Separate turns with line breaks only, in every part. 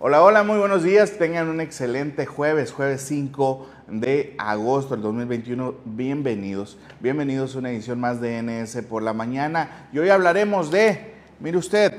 Hola, hola, muy buenos días. Tengan un excelente jueves, jueves 5 de agosto del 2021. Bienvenidos, bienvenidos a una edición más de NS por la mañana. Y hoy hablaremos de, mire usted,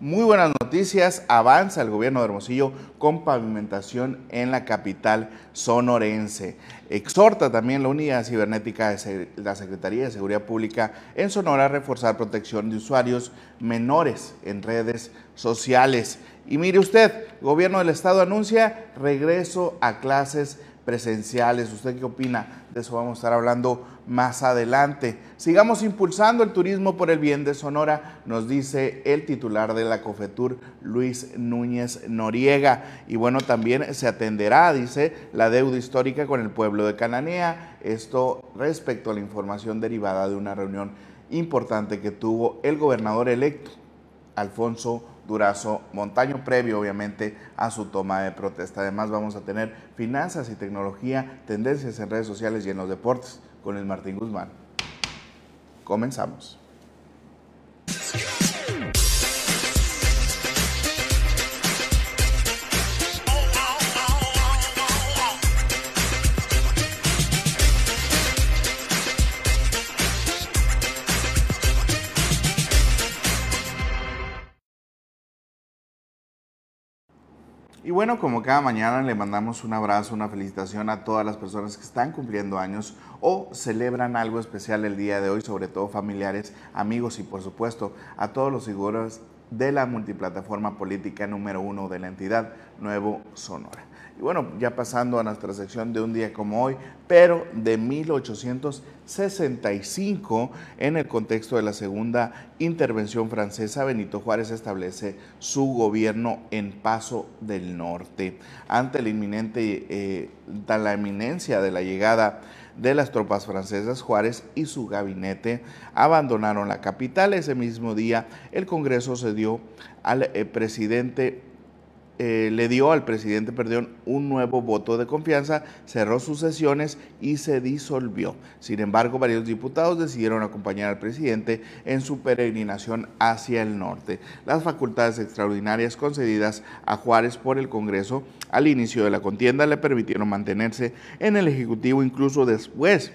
muy buenas noticias, avanza el gobierno de Hermosillo con pavimentación en la capital sonorense. Exhorta también la unidad cibernética de la Secretaría de Seguridad Pública en Sonora a reforzar protección de usuarios menores en redes sociales. Y mire usted, gobierno del estado anuncia regreso a clases presenciales. ¿Usted qué opina? De eso vamos a estar hablando más adelante. Sigamos impulsando el turismo por el bien de Sonora, nos dice el titular de la COFETUR, Luis Núñez Noriega. Y bueno, también se atenderá, dice, la deuda histórica con el pueblo de Cananea. Esto respecto a la información derivada de una reunión importante que tuvo el gobernador electo, Alfonso Durazo Montaño, previo obviamente a su toma de protesta. Además vamos a tener finanzas y tecnología, tendencias en redes sociales y en los deportes con el Martín Guzmán. Comenzamos. Y bueno, como cada mañana le mandamos un abrazo, una felicitación a todas las personas que están cumpliendo años o celebran algo especial el día de hoy, sobre todo familiares, amigos y por supuesto a todos los figuras de la multiplataforma política número uno de la entidad, Nuevo Sonora. Y bueno, ya pasando a nuestra sección de un día como hoy, pero de 1865, en el contexto de la segunda intervención francesa, Benito Juárez establece su gobierno en Paso del Norte. Ante la inminente, eh, la eminencia de la llegada de las tropas francesas, Juárez y su gabinete abandonaron la capital. Ese mismo día, el Congreso cedió al eh, presidente eh, le dio al presidente perdón, un nuevo voto de confianza, cerró sus sesiones y se disolvió. Sin embargo, varios diputados decidieron acompañar al presidente en su peregrinación hacia el norte. Las facultades extraordinarias concedidas a Juárez por el Congreso al inicio de la contienda le permitieron mantenerse en el Ejecutivo incluso después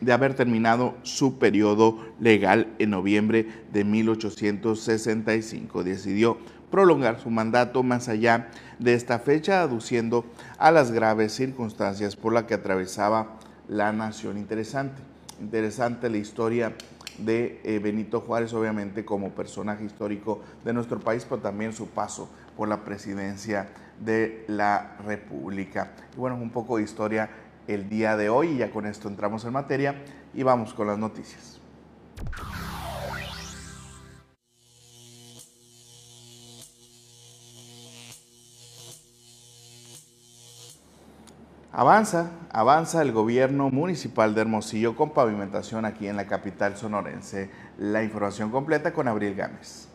de haber terminado su periodo legal en noviembre de 1865. Decidió prolongar su mandato más allá de esta fecha, aduciendo a las graves circunstancias por las que atravesaba la nación. Interesante, interesante la historia de eh, Benito Juárez, obviamente como personaje histórico de nuestro país, pero también su paso por la presidencia de la República. Y bueno, un poco de historia el día de hoy y ya con esto entramos en materia y vamos con las noticias. Avanza, avanza el gobierno municipal de Hermosillo con pavimentación aquí en la capital sonorense. La información completa con Abril Gámez.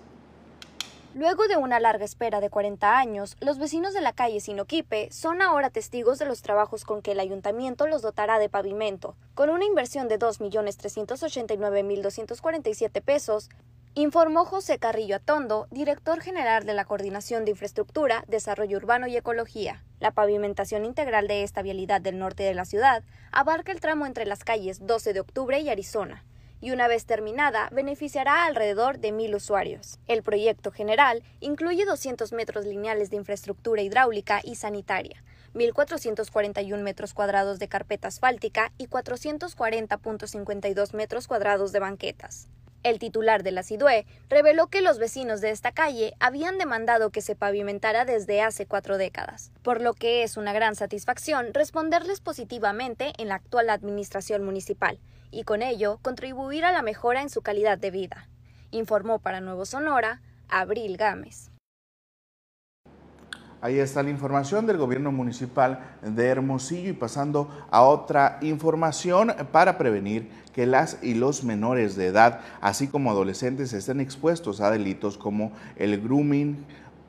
Luego de una larga espera de 40 años, los vecinos de la calle Sinoquipe son ahora testigos de los trabajos con que el ayuntamiento los dotará de pavimento. Con una inversión de 2.389.247 pesos, informó José Carrillo Atondo, director general de la Coordinación de Infraestructura, Desarrollo Urbano y Ecología. La pavimentación integral de esta vialidad del norte de la ciudad abarca el tramo entre las calles 12 de octubre y Arizona, y una vez terminada beneficiará a alrededor de mil usuarios. El proyecto general incluye 200 metros lineales de infraestructura hidráulica y sanitaria, 1.441 metros cuadrados de carpeta asfáltica y 440.52 metros cuadrados de banquetas. El titular de la CIDUE reveló que los vecinos de esta calle habían demandado que se pavimentara desde hace cuatro décadas, por lo que es una gran satisfacción responderles positivamente en la actual administración municipal y con ello contribuir a la mejora en su calidad de vida, informó para Nuevo Sonora Abril Gámez.
Ahí está la información del gobierno municipal de Hermosillo y pasando a otra información para prevenir que las y los menores de edad, así como adolescentes, estén expuestos a delitos como el grooming.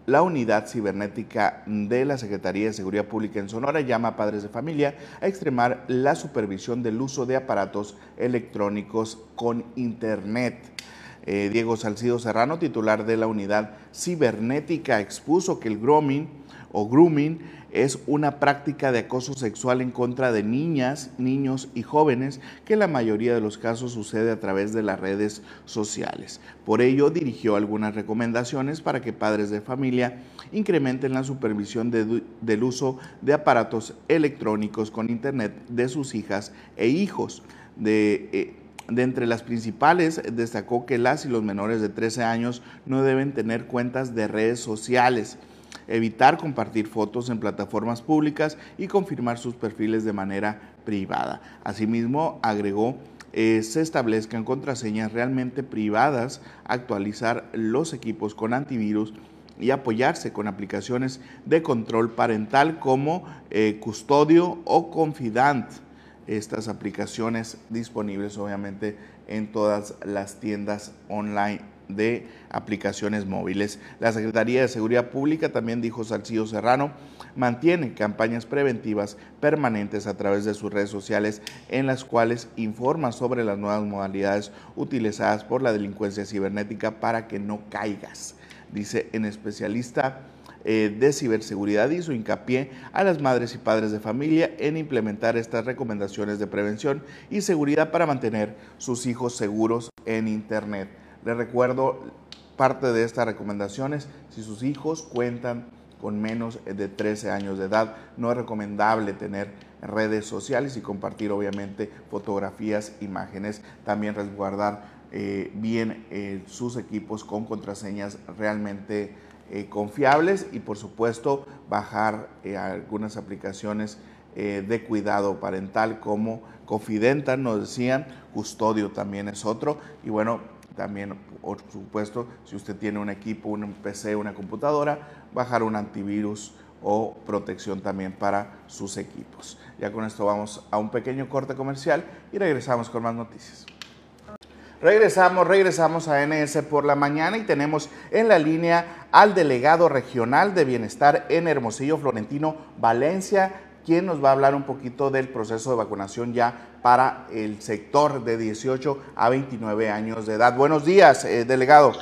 La unidad cibernética de la Secretaría de Seguridad Pública en Sonora llama a padres de familia a extremar la supervisión del uso de aparatos electrónicos con Internet. Eh, Diego Salcido Serrano, titular de la unidad cibernética, expuso que el grooming o grooming es una práctica de acoso sexual en contra de niñas, niños y jóvenes que en la mayoría de los casos sucede a través de las redes sociales. Por ello, dirigió algunas recomendaciones para que padres de familia incrementen la supervisión del uso de aparatos electrónicos con Internet de sus hijas e hijos. De, eh, de entre las principales, destacó que las y los menores de 13 años no deben tener cuentas de redes sociales evitar compartir fotos en plataformas públicas y confirmar sus perfiles de manera privada. Asimismo, agregó eh, se establezcan contraseñas realmente privadas, actualizar los equipos con antivirus y apoyarse con aplicaciones de control parental como eh, Custodio o Confidant. Estas aplicaciones disponibles obviamente en todas las tiendas online de aplicaciones móviles. La Secretaría de Seguridad Pública, también dijo Salcido Serrano, mantiene campañas preventivas permanentes a través de sus redes sociales en las cuales informa sobre las nuevas modalidades utilizadas por la delincuencia cibernética para que no caigas. Dice en especialista eh, de ciberseguridad hizo hincapié a las madres y padres de familia en implementar estas recomendaciones de prevención y seguridad para mantener sus hijos seguros en Internet. Les recuerdo parte de estas recomendaciones. Si sus hijos cuentan con menos de 13 años de edad, no es recomendable tener redes sociales y compartir obviamente fotografías, imágenes. También resguardar eh, bien eh, sus equipos con contraseñas realmente eh, confiables y por supuesto bajar algunas aplicaciones de cuidado parental como Confidenta, nos decían, Custodio también es otro y bueno, también, por supuesto, si usted tiene un equipo, un PC, una computadora, bajar un antivirus o protección también para sus equipos. Ya con esto vamos a un pequeño corte comercial y regresamos con más noticias. Regresamos, regresamos a NS por la mañana y tenemos en la línea al delegado regional de bienestar en Hermosillo, Florentino Valencia, quien nos va a hablar un poquito del proceso de vacunación ya para el sector de 18 a 29 años de edad. Buenos días, eh, delegado.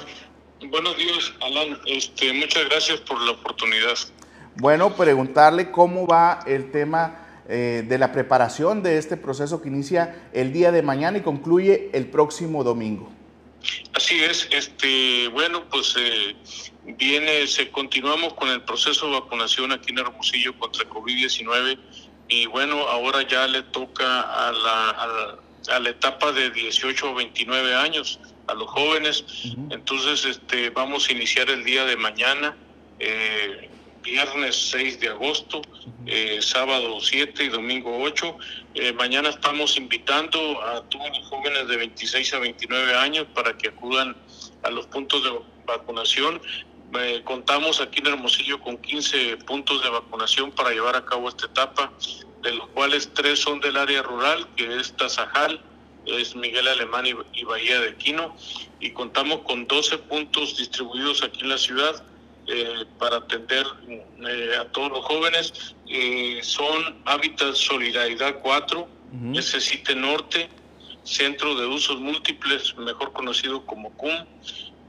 Buenos días, Alan. Este, muchas gracias por la oportunidad.
Bueno, preguntarle cómo va el tema eh, de la preparación de este proceso que inicia el día de mañana y concluye el próximo domingo.
Así es, este, bueno, pues eh, viene, se continuamos con el proceso de vacunación aquí en Hermosillo contra COVID-19 y bueno, ahora ya le toca a la, a la, etapa de 18 o 29 años, a los jóvenes. Entonces, este, vamos a iniciar el día de mañana, eh, viernes 6 de agosto, eh, sábado 7 y domingo 8. Eh, mañana estamos invitando a todos los jóvenes de 26 a 29 años para que acudan a los puntos de vacunación. Eh, contamos aquí en Hermosillo con 15 puntos de vacunación para llevar a cabo esta etapa, de los cuales tres son del área rural, que es Tazajal, es Miguel Alemán y, Bahía de Quino, y contamos con 12 puntos distribuidos aquí en la ciudad eh, para atender eh, a todos los jóvenes. son Hábitat Solidaridad 4, uh Norte, Centro de Usos Múltiples, mejor conocido como CUM,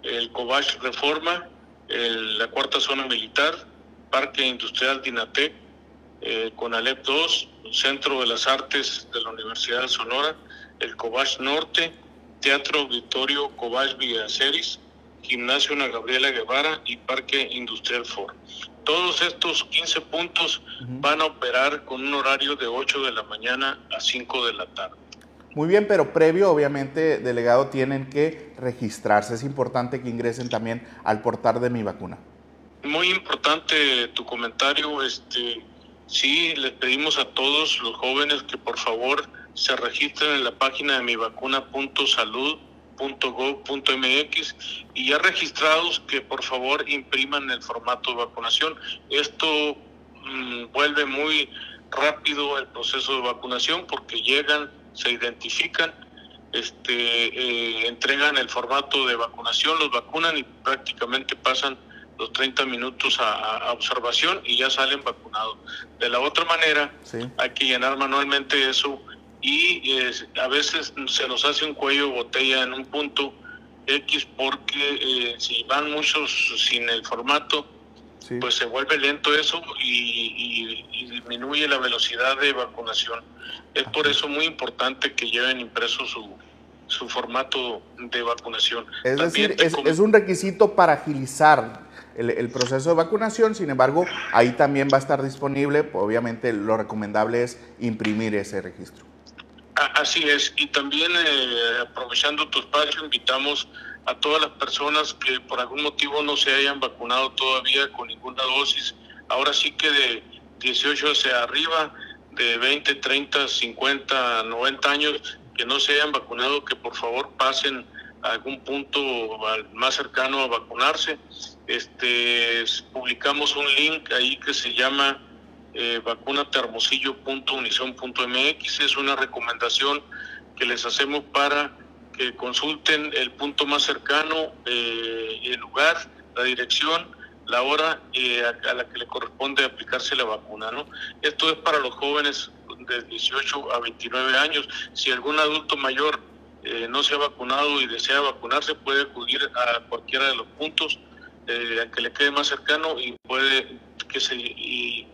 el Cobach Reforma, la cuarta zona militar, Parque Industrial Dinatec, eh, Conalep 2, Centro de las Artes de la Universidad de Sonora, el Cobach Norte, Teatro Auditorio Cobach Villaceris, Gimnasio Ana Gabriela Guevara y Parque Industrial Ford. Todos estos 15 puntos van a operar con un horario de 8 de la mañana a 5 de la tarde.
Muy bien, pero previo, obviamente, delegado, tienen que registrarse. Es importante que ingresen también al portal de Mi Vacuna.
Muy importante tu comentario. Este, sí, les pedimos a todos los jóvenes que por favor se registren en la página de mivacuna.salud.gov.mx y ya registrados que por favor impriman el formato de vacunación. Esto mm, vuelve muy rápido el proceso de vacunación porque llegan se identifican, este, eh, entregan el formato de vacunación, los vacunan y prácticamente pasan los 30 minutos a, observación y ya salen vacunados. De la otra manera, hay que llenar manualmente eso y a veces se nos hace un cuello botella en un punto X porque si van muchos sin el formato, pues se vuelve lento eso y, disminuye la velocidad de vacunación. Es por eso muy importante que lleven impreso su, su formato de vacunación.
Es decir, es, un requisito para agilizar el, proceso de vacunación, sin embargo, ahí también va a estar disponible, obviamente lo recomendable es imprimir ese registro.
Así es, y también eh, aprovechando tu espacio, invitamos a todas las personas que por algún motivo no se hayan vacunado todavía con ninguna dosis. Ahora sí que de 18 hacia arriba, de 20, 30, 50, 90 años, que no se hayan vacunado, que por favor pasen a algún punto más cercano a vacunarse. Este, publicamos un link ahí que se llama eh, vacunatermosillo.unison.mx. Es una recomendación que les hacemos para que consulten el punto más cercano, eh, el lugar, la dirección, la hora eh, a, la que le corresponde aplicarse la vacuna. ¿no? Esto es para los jóvenes de 18 a 29 años. Si algún adulto mayor eh, no se ha vacunado y desea vacunarse, puede acudir a cualquiera de los puntos eh, que le quede más cercano y puede que se y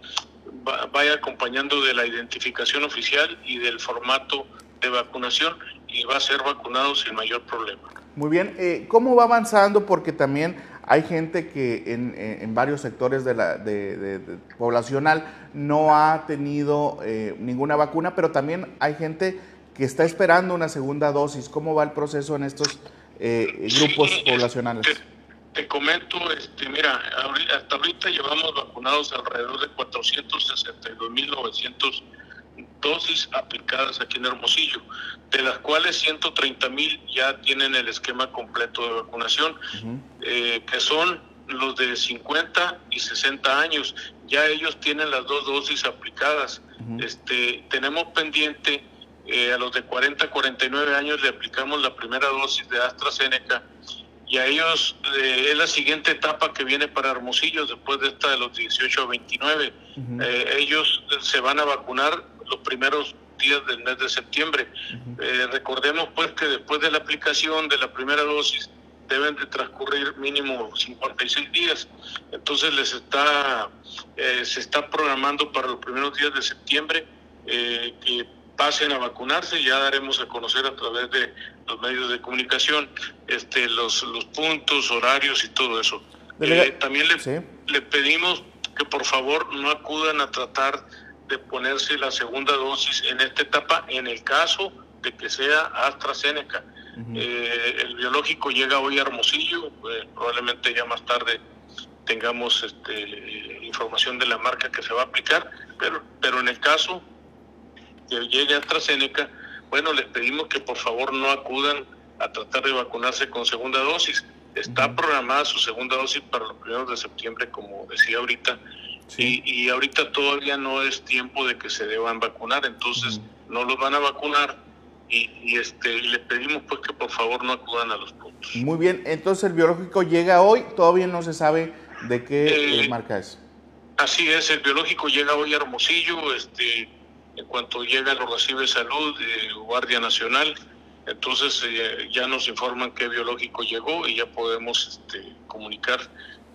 vaya acompañando de la identificación oficial y del formato de vacunación y va a ser vacunado sin mayor problema.
Muy bien, eh, ¿cómo va avanzando? Porque también hay gente que en, varios sectores de la de, poblacional no ha tenido eh, ninguna vacuna, pero también hay gente que está esperando una segunda dosis. ¿Cómo va el proceso en estos eh, grupos poblacionales?
Te, comento, este, mira, hasta ahorita llevamos vacunados alrededor de 462.900 dosis aplicadas aquí en Hermosillo, de las cuales 130 mil ya tienen el esquema completo de vacunación, eh, que son los de 50 y 60 años. Ya ellos tienen las dos dosis aplicadas. este, tenemos pendiente eh, a los de 40 49 años le aplicamos la primera dosis de AstraZeneca y a ellos eh, es la siguiente etapa que viene para Hermosillo después de esta de los 18 a 29. ellos se van a vacunar los primeros días del mes de septiembre. Eh, recordemos pues que después de la aplicación de la primera dosis deben de transcurrir mínimo 56 días. Entonces les está eh, se está programando para los primeros días de septiembre eh, que pasen a vacunarse. Ya daremos a conocer a través de los medios de comunicación este los los puntos, horarios y todo eso. también le, le pedimos que por favor no acudan a tratar de ponerse la segunda dosis en esta etapa en el caso de que sea AstraZeneca. Eh, el biológico llega hoy a Hermosillo, eh, probablemente ya más tarde tengamos este, información de la marca que se va a aplicar, pero, pero en el caso que llegue AstraZeneca, bueno, les pedimos que por favor no acudan a tratar de vacunarse con segunda dosis. Está programada su segunda dosis para los primeros de septiembre, como decía ahorita, y, ahorita todavía no es tiempo de que se deban vacunar, entonces no los van a vacunar y, este les pedimos pues que por favor no acudan a los puntos.
Muy bien, entonces el biológico llega hoy, todavía no se sabe de qué eh, marca es.
Así es, el biológico llega hoy a Hermosillo, este, en cuanto llega lo recibe salud, eh, Guardia Nacional, entonces eh, ya nos informan qué biológico llegó y ya podemos este, comunicar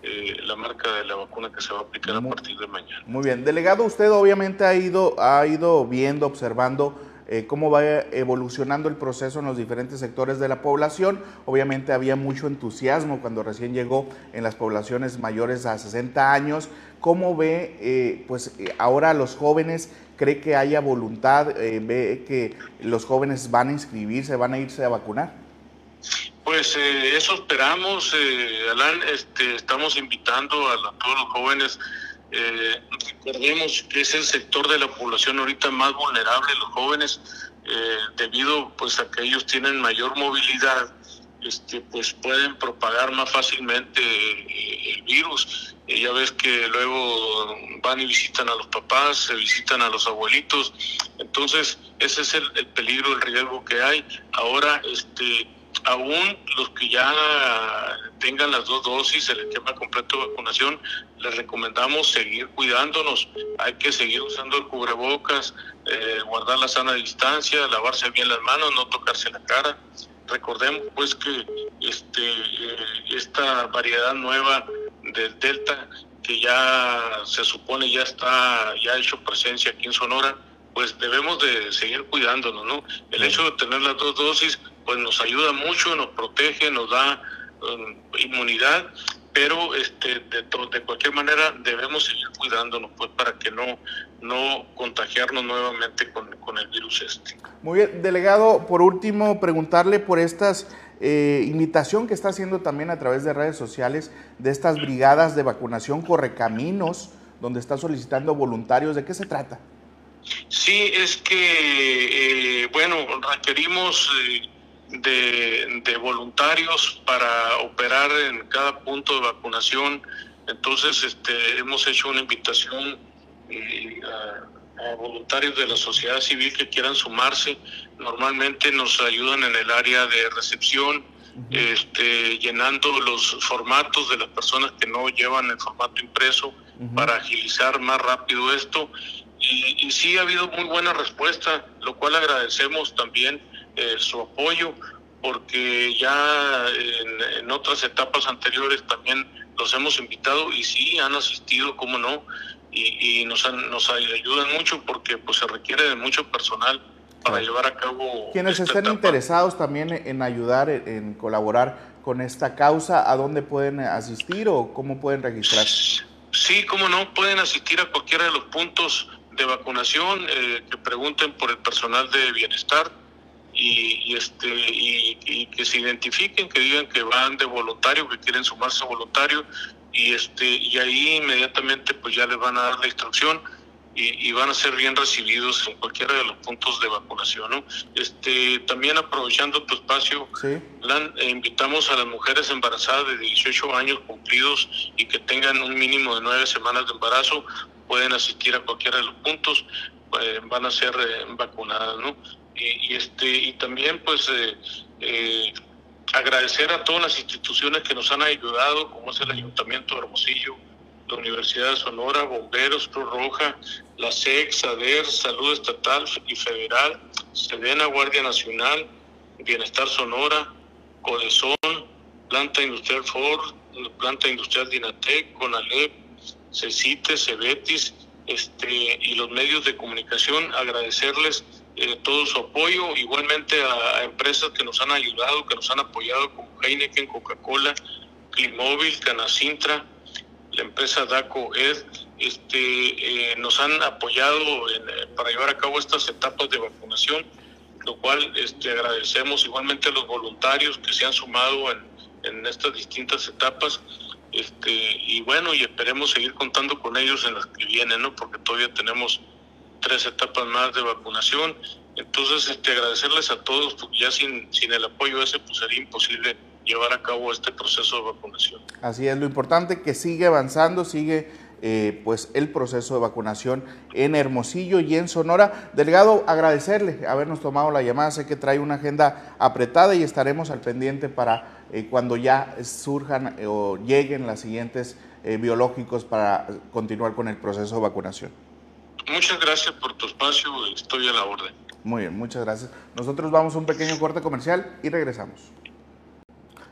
eh, la marca de la vacuna que se va a aplicar a partir de mañana.
Muy bien, delegado, usted obviamente ha ido, ha ido viendo, observando eh, cómo va evolucionando el proceso en los diferentes sectores de la población. Obviamente había mucho entusiasmo cuando recién llegó en las poblaciones mayores a 60 años. ¿Cómo ve, eh, pues ahora los jóvenes, cree que haya voluntad, ve que los jóvenes van a inscribirse, van a irse a vacunar?
Pues eh, eso esperamos, eh, Alan. Este, estamos invitando a, todos los jóvenes. Eh, recordemos que es el sector de la población ahorita más vulnerable, los jóvenes, eh, debido pues a que ellos tienen mayor movilidad, este, pues pueden propagar más fácilmente el virus. ya ves que luego van y visitan a los papás, se visitan a los abuelitos. Entonces ese es el, el peligro, el riesgo que hay. Ahora, este aún los que ya tengan las dos dosis, el esquema completo de vacunación, les recomendamos seguir cuidándonos. Hay que seguir usando el cubrebocas, eh, guardar la sana distancia, lavarse bien las manos, no tocarse la cara. Recordemos pues que este, esta variedad nueva del Delta que ya se supone ya está, ya ha hecho presencia aquí en Sonora, pues debemos de seguir cuidándonos, ¿no? El hecho de tener las dos dosis, pues nos ayuda mucho, nos protege, nos da um, inmunidad, pero este de, de cualquier manera debemos seguir cuidándonos, pues para que no, no contagiarnos nuevamente con, con el virus este.
Muy bien, delegado, por último, preguntarle por estas eh, invitación que está haciendo también a través de redes sociales de estas brigadas de vacunación Correcaminos, donde está solicitando voluntarios. ¿De qué se trata?
Sí, es que, eh, bueno, requerimos eh, de, de, voluntarios para operar en cada punto de vacunación. Entonces, este, hemos hecho una invitación a a voluntarios de la sociedad civil que quieran sumarse. Normalmente nos ayudan en el área de recepción, este, llenando los formatos de las personas que no llevan el formato impreso para agilizar más rápido esto. Y, y, sí ha habido muy buena respuesta, lo cual agradecemos también eh, su apoyo, porque ya en, en otras etapas anteriores también los hemos invitado y sí han asistido, cómo no y, nos, nos ayudan mucho porque pues se requiere de mucho personal para llevar a cabo.
Quienes estén interesados también en ayudar, en colaborar con esta causa, ¿a dónde pueden asistir o cómo pueden registrarse?
Sí, cómo no, pueden asistir a cualquiera de los puntos de vacunación, eh, que pregunten por el personal de bienestar y, este y, y, que se identifiquen, que digan que van de voluntario, que quieren sumarse a voluntario y este y ahí inmediatamente pues ya les van a dar la instrucción y, van a ser bien recibidos en cualquiera de los puntos de vacunación ¿no? este también aprovechando tu espacio eh, invitamos a las mujeres embarazadas de 18 años cumplidos y que tengan un mínimo de nueve semanas de embarazo pueden asistir a cualquiera de los puntos eh, van a ser eh, vacunadas no y, este y también pues eh, agradecer a todas las instituciones que nos han ayudado, como es el Ayuntamiento de Hermosillo, la Universidad de Sonora, Bomberos, Cruz Roja, la SEC, SADER, Salud Estatal y Federal, Sedena, Guardia Nacional, Bienestar Sonora, Codesón, Planta Industrial Ford, Planta Industrial Dinatec, CONALEP, CECITE, CEBETIS, este, y los medios de comunicación, agradecerles eh, todo su apoyo, igualmente a, empresas que nos han ayudado, que nos han apoyado como Heineken, Coca-Cola, Climóvil, Canacintra, la empresa DACO Ed, este, eh, nos han apoyado eh, para llevar a cabo estas etapas de vacunación, lo cual este, agradecemos igualmente a los voluntarios que se han sumado en, en estas distintas etapas. Este, y bueno, y esperemos seguir contando con ellos en las que vienen, ¿no? Porque todavía tenemos tres etapas más de vacunación. Entonces, este, agradecerles a todos, porque ya sin, sin el apoyo ese, pues sería imposible llevar a cabo este proceso de vacunación.
Así es, lo importante que sigue avanzando, sigue eh, pues el proceso de vacunación en Hermosillo y en Sonora. Delegado, agradecerle habernos tomado la llamada, sé que trae una agenda apretada y estaremos al pendiente para eh, cuando ya surjan eh, o lleguen las siguientes biológicos para continuar con el proceso de vacunación.
Muchas gracias por tu espacio, estoy a la orden.
Muy bien, muchas gracias. Nosotros vamos a un pequeño corte comercial y regresamos.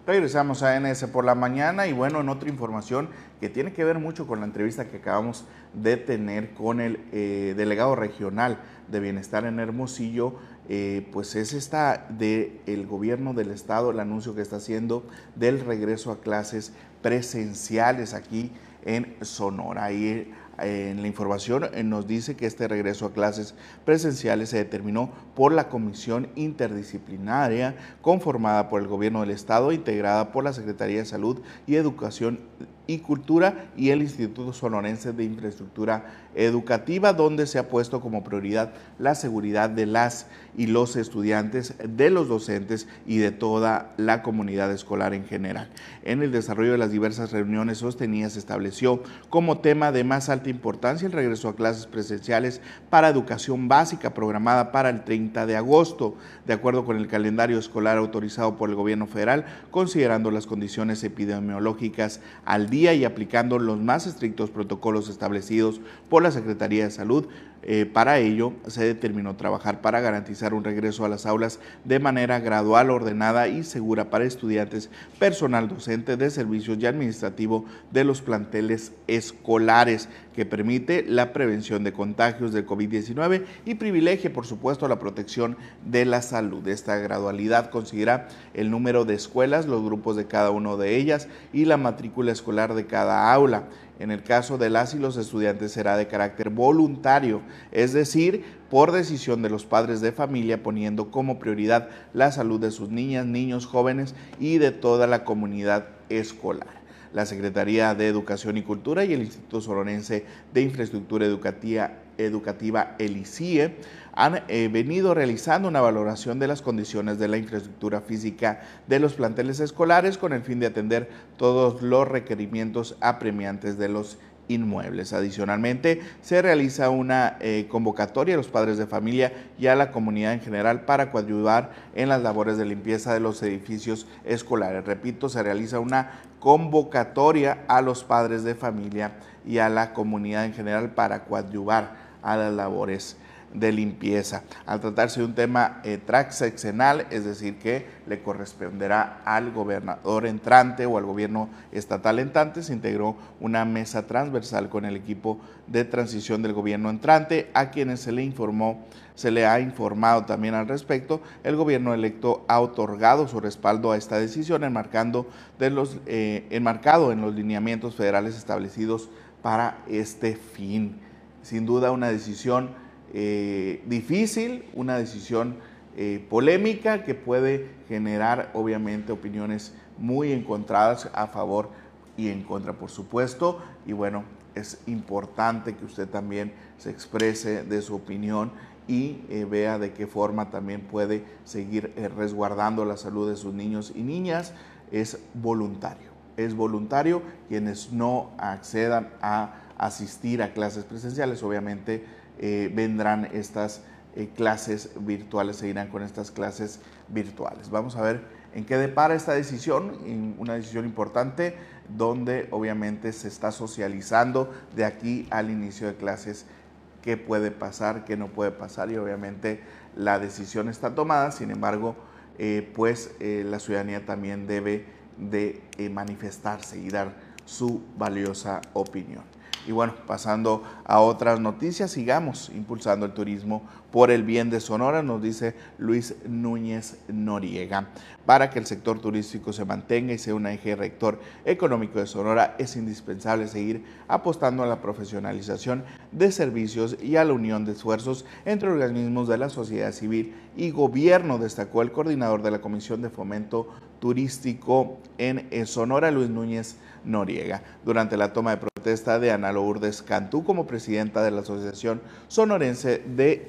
Regresamos a NS por la mañana y bueno, en otra información que tiene que ver mucho con la entrevista que acabamos de tener con el eh, delegado regional de bienestar en Hermosillo, eh, pues es esta del el gobierno del estado, el anuncio que está haciendo del regreso a clases presenciales aquí en Sonora. Y en la información eh, nos dice que este regreso a clases presenciales se determinó por la Comisión Interdisciplinaria conformada por el Gobierno del Estado, integrada por la Secretaría de Salud y Educación y Cultura y el Instituto Sonorense de Infraestructura Educativa, donde se ha puesto como prioridad la seguridad de las y los estudiantes, de los docentes y de toda la comunidad escolar en general. En el desarrollo de las diversas reuniones sostenidas se estableció como tema de más alta importancia el regreso a clases presenciales para educación básica programada para el 30 de agosto, de acuerdo con el calendario escolar autorizado por el gobierno federal, considerando las condiciones epidemiológicas al día y aplicando los más estrictos protocolos establecidos por la Secretaría de Salud Eh, para ello, se determinó trabajar para garantizar un regreso a las aulas de manera gradual, ordenada y segura para estudiantes, personal docente de servicios y administrativo de los planteles escolares, que permite la prevención de contagios del COVID-19 y privilegie, por supuesto, la protección de la salud. Esta gradualidad considera el número de escuelas, los grupos de cada una de ellas y la matrícula escolar de cada aula. En el caso de las y los estudiantes será de carácter voluntario, es decir, por decisión de los padres de familia, poniendo como prioridad la salud de sus niñas, niños, jóvenes y de toda la comunidad escolar. La Secretaría de Educación y Cultura y el Instituto Soronense de Infraestructura Educativa, Educativa el ICIE, han eh, venido realizando una valoración de las condiciones de la infraestructura física de los planteles escolares con el fin de atender todos los requerimientos apremiantes de los inmuebles. Adicionalmente, se realiza una eh, convocatoria a los padres de familia y a la comunidad en general para coadyuvar en las labores de limpieza de los edificios escolares. Repito, se realiza una convocatoria a los padres de familia y a la comunidad en general para coadyuvar a las labores de limpieza. Al tratarse de un tema eh, es decir, que le corresponderá al gobernador entrante o al gobierno estatal entrante, se integró una mesa transversal con el equipo de transición del gobierno entrante, a quienes se le informó, se le ha informado también al respecto. El gobierno electo ha otorgado su respaldo a esta decisión, enmarcando de los, eh, enmarcado en los lineamientos federales establecidos para este fin. Sin duda una decisión eh, difícil, una decisión eh, polémica que puede generar obviamente opiniones muy encontradas a favor y en contra, por supuesto. Y bueno, es importante que usted también se exprese de su opinión y eh, vea de qué forma también puede seguir resguardando la salud de sus niños y niñas. Es voluntario, es voluntario quienes no accedan a asistir a clases presenciales, obviamente eh, vendrán estas eh, clases virtuales, seguirán con estas clases virtuales. Vamos a ver en qué depara esta decisión, una decisión importante donde obviamente se está socializando de aquí al inicio de clases qué puede pasar, qué no puede pasar y obviamente la decisión está tomada, sin embargo, eh, pues la ciudadanía también debe de manifestarse y dar su valiosa opinión. Y bueno, pasando a otras noticias, sigamos impulsando el turismo por el bien de Sonora, nos dice Luis Núñez Noriega. Para que el sector turístico se mantenga y sea un eje rector económico de Sonora, es indispensable seguir apostando a la profesionalización de servicios y a la unión de esfuerzos entre organismos de la sociedad civil y gobierno, destacó el coordinador de la Comisión de Fomento Turístico en Sonora, Luis Núñez Noriega. Durante la toma de protesta de Ana Lourdes Cantú como presidenta de la Asociación Sonorense de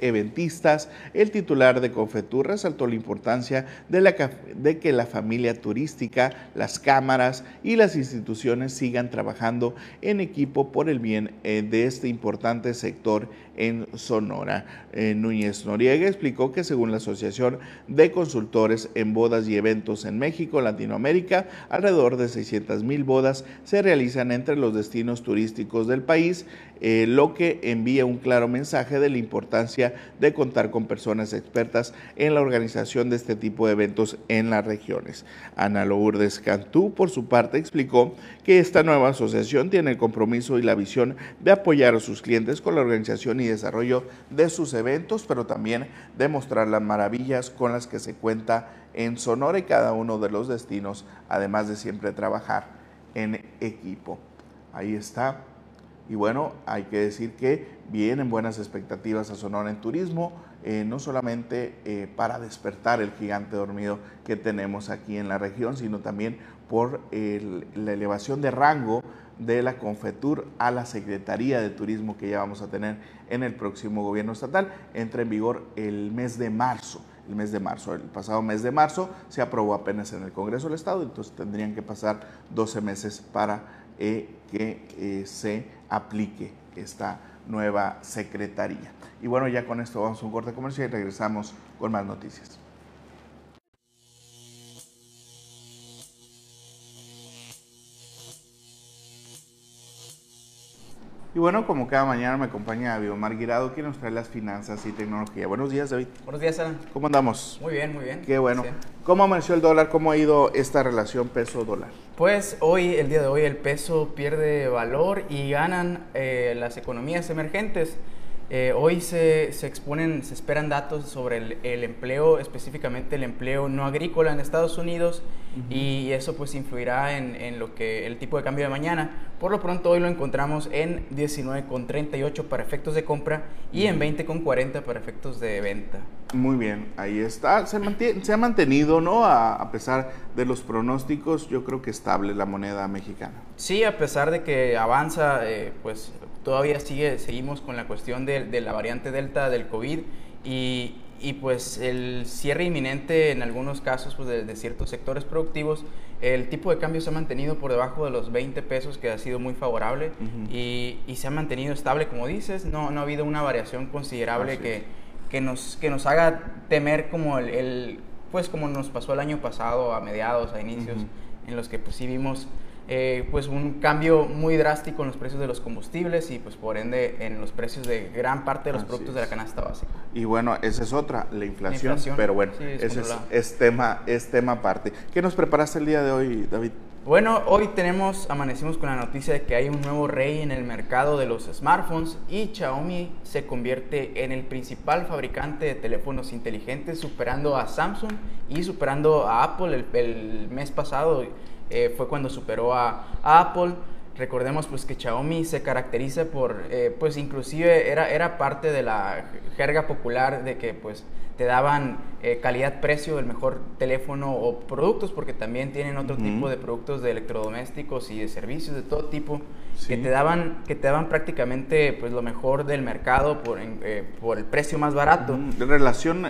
El titular de Confetur resaltó la importancia de que la familia turística, las cámaras y las instituciones sigan trabajando en equipo por el bien eh, de este importante sector en Sonora. Eh, Núñez Noriega explicó que según la Asociación de Consultores en Bodas y Eventos en México, Latinoamérica, alrededor de 600 mil bodas se realizan entre los destinos turísticos del país, eh, lo que envía un claro mensaje de la importancia de contar con personas expertas en la organización de este tipo de eventos en las regiones. Ana Lourdes Cantú, por su parte, explicó que esta nueva asociación tiene el compromiso y la visión de apoyar a sus clientes con la organización y desarrollo de sus eventos, pero también de mostrar las maravillas con las que se cuenta en Sonora y cada uno de los destinos, además de siempre trabajar en equipo. Ahí está. Y bueno, hay que decir que vienen buenas expectativas a Sonora en turismo, eh, no solamente eh, para despertar el gigante dormido que tenemos aquí en la región, sino también por la elevación de rango de la Confetur a la Secretaría de Turismo que ya vamos a tener en el próximo gobierno estatal. Entra en vigor el mes de marzo. El mes de marzo, el pasado mes de marzo se aprobó apenas en el Congreso del Estado, entonces tendrían que pasar 12 meses para eh, que eh, se aplique esta nueva secretaría. Y bueno, ya con esto vamos a un corte comercial y regresamos con más noticias. Y bueno, como cada mañana me acompaña Biomar Guirado, quien nos trae las finanzas y tecnología. Buenos días, David.
Buenos días, Alan.
¿Cómo andamos?
Muy bien, muy bien.
Qué bueno. ¿Cómo amaneció el dólar? ¿Cómo ha ido esta relación peso-dólar?
Pues hoy, el día de hoy, el peso pierde valor y ganan eh, las economías emergentes. Eh, hoy se, se, exponen, se esperan datos sobre el, el, empleo, específicamente el empleo no agrícola en Estados Unidos y eso pues influirá en, en, lo que el tipo de cambio de mañana. Por lo pronto hoy lo encontramos en 19,38 para efectos de compra y en 20,40 para efectos de venta.
Muy bien, ahí está. Se, mantiene, se ha mantenido, ¿no? A, a, pesar de los pronósticos, yo creo que estable la moneda mexicana.
Sí, a pesar de que avanza, eh, pues todavía sigue, seguimos con la cuestión de, de la variante Delta del COVID y, y, pues el cierre inminente en algunos casos pues de, de, ciertos sectores productivos, el tipo de cambio se ha mantenido por debajo de los 20 pesos, que ha sido muy favorable, uh -huh. y, y, se ha mantenido estable, como dices, no, no ha habido una variación considerable que, que, nos, que nos haga temer como el, el, pues como nos pasó el año pasado, a mediados, a inicios, uh -huh. en los que pues sí vimos eh, pues un cambio muy drástico en los precios de los combustibles y pues por ende en los precios de gran parte de los Así productos es. de la canasta básica.
Y bueno, esa es otra, la inflación, la inflación pero bueno, sí, es ese es, es, tema, es tema aparte. ¿Qué nos preparaste el día de hoy, David?
Bueno, hoy tenemos, amanecimos con la noticia de que hay un nuevo rey en el mercado de los smartphones y Xiaomi se convierte en el principal fabricante de teléfonos inteligentes, superando a Samsung y superando a Apple el, el mes pasado eh, fue cuando superó a, a, Apple. Recordemos pues que Xiaomi se caracteriza por, eh, pues inclusive era, era parte de la jerga popular de que pues te daban eh, calidad-precio del mejor teléfono o productos, porque también tienen otro uh -huh. tipo de productos de electrodomésticos y de servicios de todo tipo, sí. que, te daban, que te daban prácticamente pues lo mejor del mercado por, eh, por el precio más barato. Uh
-huh. Relación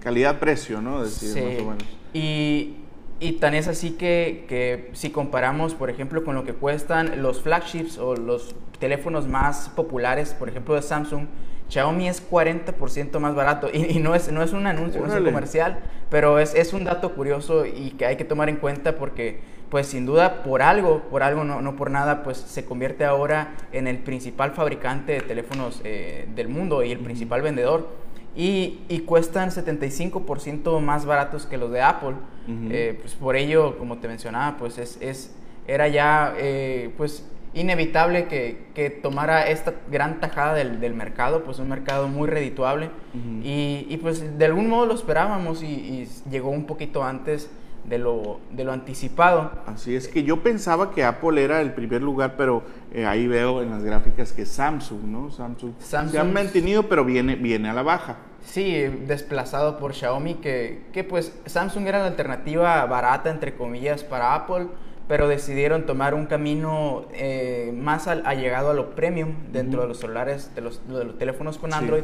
calidad-precio, ¿no?
Decir, sí. más o menos. Y, y tan es así que, que, si comparamos, por ejemplo, con lo que cuestan los flagships o los teléfonos más populares, por ejemplo, de Samsung, Xiaomi es 40% más barato. Y, y, no, es, no es un anuncio, no es un comercial, pero es, es, un dato curioso y que hay que tomar en cuenta porque, pues sin duda, por algo, por algo, no, no por nada, pues se convierte ahora en el principal fabricante de teléfonos eh, del mundo y el principal vendedor y, y cuestan 75% más baratos que los de Apple. Uh -huh. eh, pues por ello, como te mencionaba, pues es, es era ya eh, pues inevitable que, que, tomara esta gran tajada del, del, mercado, pues un mercado muy redituable. Uh -huh. y, y, pues de algún modo lo esperábamos y, y llegó un poquito antes de lo, de lo anticipado.
Así es que yo pensaba que Apple era el primer lugar, pero eh, ahí veo en las gráficas que Samsung, ¿no? Samsung, Samsung se han mantenido, pero viene, viene a la baja.
Sí, desplazado por Xiaomi, que, que pues Samsung era la alternativa barata, entre comillas, para Apple, pero decidieron tomar un camino eh, más al, allegado a lo premium dentro uh -huh. de los celulares, de los, de los teléfonos con Android.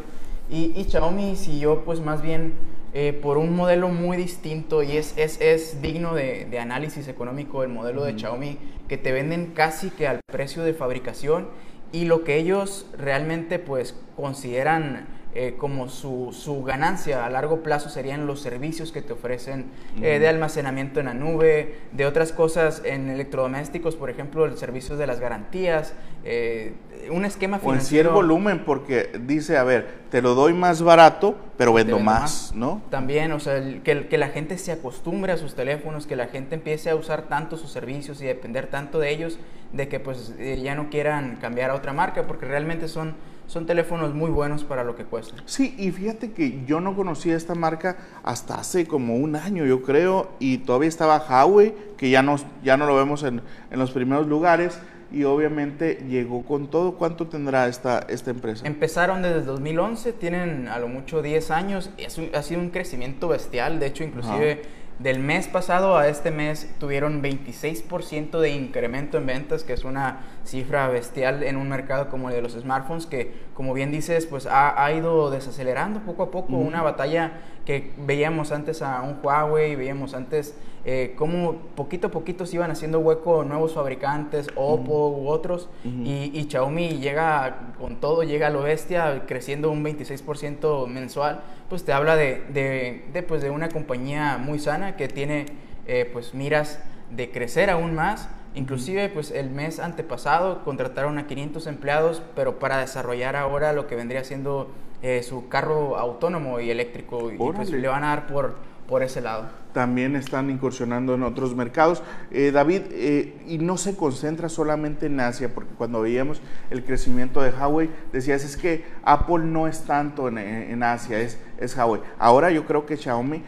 Sí. Y, y, Xiaomi siguió pues más bien eh, por un modelo muy distinto y es, es, es digno de, de, análisis económico el modelo de Xiaomi, que te venden casi que al precio de fabricación y lo que ellos realmente pues consideran eh, como su, su, ganancia a largo plazo serían los servicios que te ofrecen eh, de almacenamiento en la nube, de otras cosas en electrodomésticos, por ejemplo, el servicio de las garantías, eh, un esquema
financiero. O en cierto volumen, porque dice, a ver, te lo doy más barato, pero vendo, vendo más, más, ¿no?
También, o sea, el, que, que la gente se acostumbre a sus teléfonos, que la gente empiece a usar tanto sus servicios y depender tanto de ellos, de que pues ya no quieran cambiar a otra marca, porque realmente son son teléfonos muy buenos para lo que cuestan.
Sí, y fíjate que yo no conocía esta marca hasta hace como un año, yo creo, y todavía estaba Huawei, que ya no, ya no lo vemos en, en los primeros lugares, y obviamente llegó con todo. ¿Cuánto tendrá esta, esta empresa?
Empezaron desde 2011, tienen a lo mucho 10 años, es un, ha sido un crecimiento bestial, de hecho inclusive... Ajá del mes pasado a este mes tuvieron 26% de incremento en ventas, que es una cifra bestial en un mercado como el de los smartphones, que como bien dices, pues ha, ha ido desacelerando poco a poco, mm. una batalla que veíamos antes a un Huawei, veíamos antes eh, cómo poquito a poquito se iban haciendo hueco nuevos fabricantes, Oppo mm. u otros, mm. y, y, Xiaomi llega con todo, llega a lo bestia, creciendo un 26% mensual, pues te habla de, de, de, pues de una compañía muy sana que tiene eh, pues miras de crecer aún más, Inclusive, pues el mes antepasado contrataron a 500 empleados, pero para desarrollar ahora lo que vendría siendo eh, su carro autónomo y eléctrico, y pues le van a dar por, por ese lado.
También están incursionando en otros mercados. Eh, David, eh, y no se concentra solamente en Asia, porque cuando veíamos el crecimiento de Huawei, decías, es que Apple no es tanto en, en Asia, es, es Huawei. Ahora yo creo que Xiaomi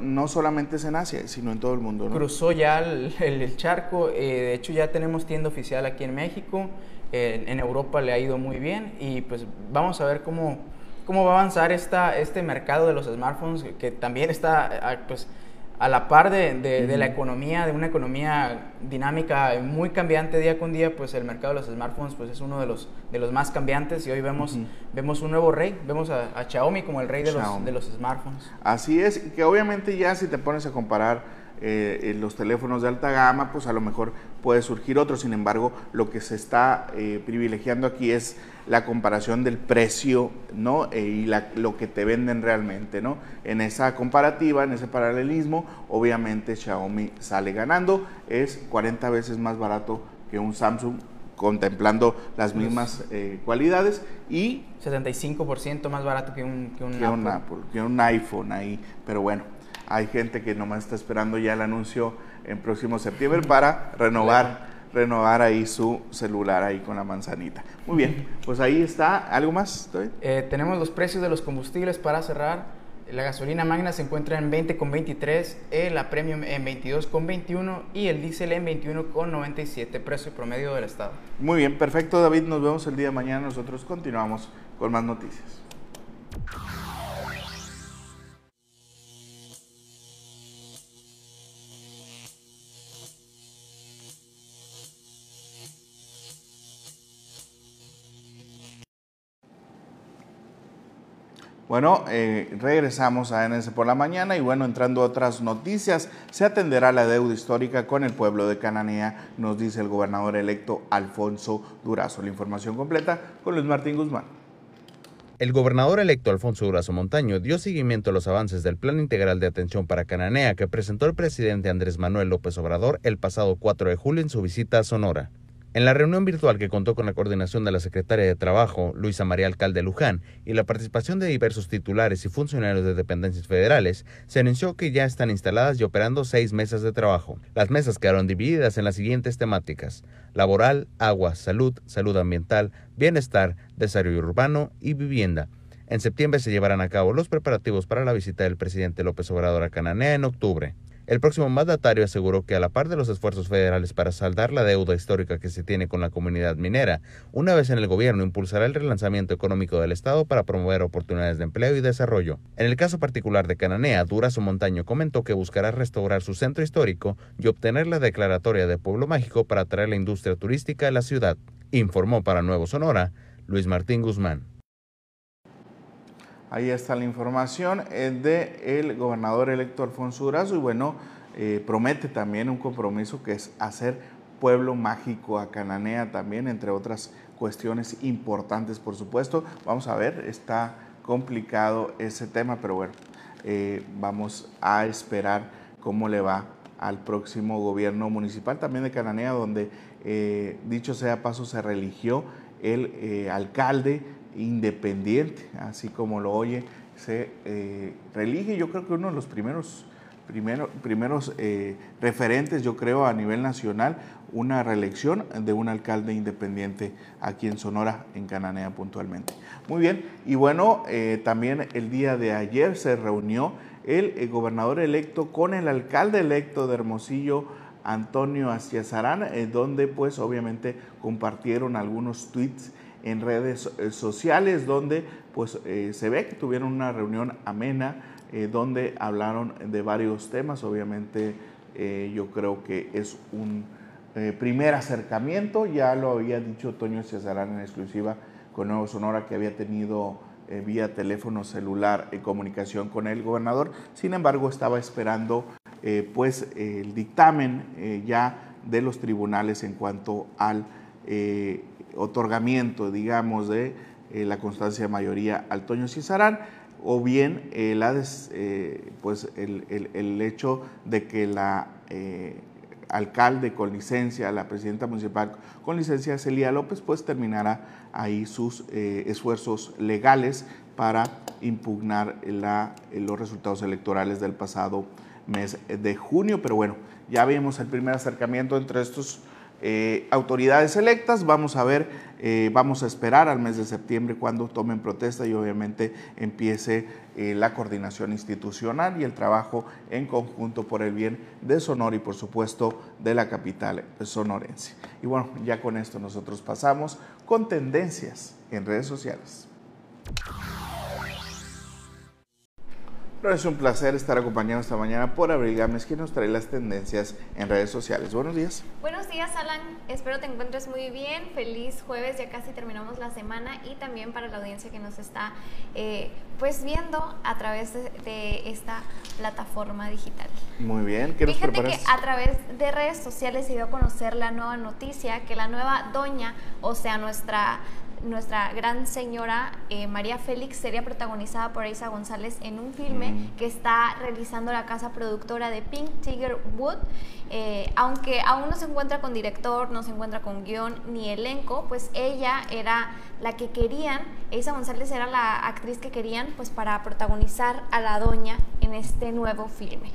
no solamente es en Asia, sino en todo el mundo.
Cruzó ya el, charco, eh, de hecho ya tenemos tienda oficial aquí en México, en Europa le ha ido muy bien y pues vamos a ver cómo, cómo va a avanzar esta, este mercado de los smartphones que también está ah, pues a la par de, de, la economía, de una economía dinámica muy cambiante día con día, pues el mercado de los smartphones pues es uno de los, de los más cambiantes y hoy vemos, vemos un nuevo rey, vemos a, Xiaomi como el rey de los, de los, smartphones.
Así es, que obviamente ya si te pones a comparar eh, los teléfonos de alta gama, pues a lo mejor puede surgir otro, sin embargo lo que se está eh, privilegiando aquí es la comparación del precio ¿no? E, y lo que te venden realmente. ¿no? En esa comparativa, en ese paralelismo, obviamente Xiaomi sale ganando, es 40 veces más barato que un Samsung contemplando las mismas eh, cualidades y
75% más barato que un, que
un, Apple. que un iPhone ahí, pero bueno, hay gente que nomás está esperando ya el anuncio en próximo septiembre para renovar renovar ahí su celular ahí con la manzanita. Muy bien, pues ahí está. ¿Algo más?
Eh, tenemos los precios de los combustibles para cerrar. La gasolina magna se encuentra en 20,23, eh, la premium en 22,21 y el diésel en 21,97, precio promedio del estado.
Muy bien, perfecto David, nos vemos el día de mañana. Nosotros continuamos con más noticias. Bueno, eh, regresamos a NS por la mañana y bueno, entrando a otras noticias, se atenderá la deuda histórica con el pueblo de Cananea, nos dice el gobernador electo Alfonso Durazo. La información completa con Luis Martín Guzmán.
El gobernador electo Alfonso Durazo Montaño dio seguimiento a los avances del Plan Integral de Atención para Cananea que presentó el presidente Andrés Manuel López Obrador el pasado 4 de julio en su visita a Sonora. En la reunión virtual que contó con la coordinación de la secretaria de Trabajo, Luisa María Alcalde Luján, y la participación de diversos titulares y funcionarios de dependencias federales, se anunció que ya están instaladas y operando seis mesas de trabajo. Las mesas quedaron divididas en las siguientes temáticas: laboral, agua, salud, salud ambiental, bienestar, desarrollo urbano y vivienda. En septiembre se llevarán a cabo los preparativos para la visita del presidente López Obrador a Cananea en octubre. El próximo mandatario aseguró que a la par de los esfuerzos federales para saldar la deuda histórica que se tiene con la comunidad minera, una vez en el gobierno impulsará el relanzamiento económico del Estado para promover oportunidades de empleo y desarrollo. En el caso particular de Cananea, Durazo Montaño comentó que buscará restaurar su centro histórico y obtener la declaratoria de pueblo mágico para atraer la industria turística a la ciudad. Informó para Nuevo Sonora Luis Martín Guzmán.
Ahí está la información del el gobernador electo Alfonso Durazo y bueno, eh, promete también un compromiso que es hacer pueblo mágico a Cananea también, entre otras cuestiones importantes, por supuesto. Vamos a ver, está complicado ese tema, pero bueno, eh, vamos a esperar cómo le va al próximo gobierno municipal también de Cananea, donde, eh, dicho sea paso, se religió el alcalde independiente, así como lo oye, se eh, relige, yo creo que uno de los primeros, primeros eh, referentes, yo creo, a nivel nacional, una reelección de un alcalde independiente aquí en Sonora, en Cananea puntualmente. Muy bien, y bueno, eh, también el día de ayer se reunió el, gobernador electo con el alcalde electo de Hermosillo, Antonio Astiazarán, donde pues obviamente compartieron algunos tweets en redes eh, sociales donde pues eh, se ve que tuvieron una reunión amena eh, donde hablaron de varios temas. Obviamente yo creo que es un primer acercamiento, ya lo había dicho Toño Cesarán en exclusiva con Nuevo Sonora que había tenido vía teléfono celular comunicación con el gobernador. Sin embargo, estaba esperando pues el dictamen ya de los tribunales en cuanto al otorgamiento, digamos, de eh, la constancia de mayoría al Toño Cisarán, o bien eh, la eh, pues el, hecho de que la alcalde con licencia, la presidenta municipal con licencia, Celia López, pues terminará ahí sus eh, esfuerzos legales para impugnar los resultados electorales del pasado mes de junio. Pero bueno, ya vimos el primer acercamiento entre estos eh, autoridades electas. Vamos a ver, eh, vamos a esperar al mes de septiembre cuando tomen protesta y obviamente empiece eh, la coordinación institucional y el trabajo en conjunto por el bien de Sonora y por supuesto de la capital sonorense. Y bueno, ya con esto nosotros pasamos con tendencias en redes sociales. Pero es un placer estar acompañado esta mañana por Abril Gámez, quien nos trae las tendencias en redes sociales. Buenos días.
Buenos días, Alan. Espero te encuentres muy bien. Feliz jueves, ya casi terminamos la semana y también para la audiencia que nos está eh, pues viendo a través de, esta plataforma digital.
Muy bien, ¿qué nos
Fíjate que a través de redes sociales se dio a conocer la nueva noticia que la nueva doña, o sea, nuestra nuestra gran señora eh, María Félix sería protagonizada por Isa González en un filme mm. que está realizando la casa productora de Pink Tiger Wood. Eh, aunque aún no se encuentra con director, no se encuentra con guion ni elenco, pues ella era la que querían, Isa González era la actriz que querían pues para protagonizar a la doña en este nuevo filme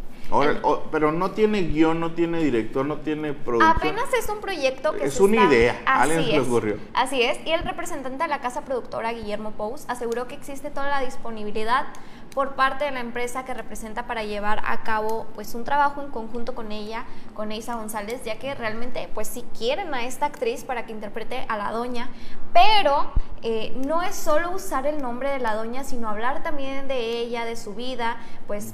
pero no tiene guion, no tiene director, no tiene productor.
Apenas es un proyecto que
es una idea, alguien se
le
ocurrió.
Así es, y el representante de la casa productora, Guillermo Pous, aseguró que existe toda la disponibilidad por parte de la empresa que representa para llevar a cabo pues un trabajo en conjunto con ella, con Isa González, ya que realmente pues si quieren a esta actriz para que interprete a la doña, pero eh, no es solo usar el nombre de la doña, sino hablar también de ella, de su vida, pues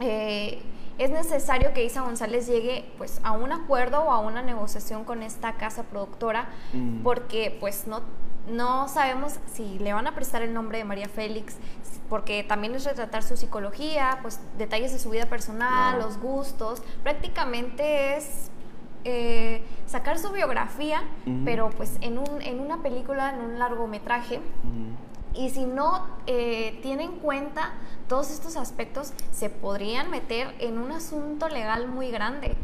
eh, es necesario que Isa González llegue pues a un acuerdo o a una negociación con esta casa productora mm. porque pues no no sabemos si le van a prestar el nombre de María Félix, porque también es retratar su psicología, pues detalles de su vida personal, los gustos, prácticamente es eh, sacar su biografía, pero pues en, un, en una película, en un largometraje. Y si no eh, tiene en cuenta todos estos aspectos, se podrían meter en un asunto legal muy grande.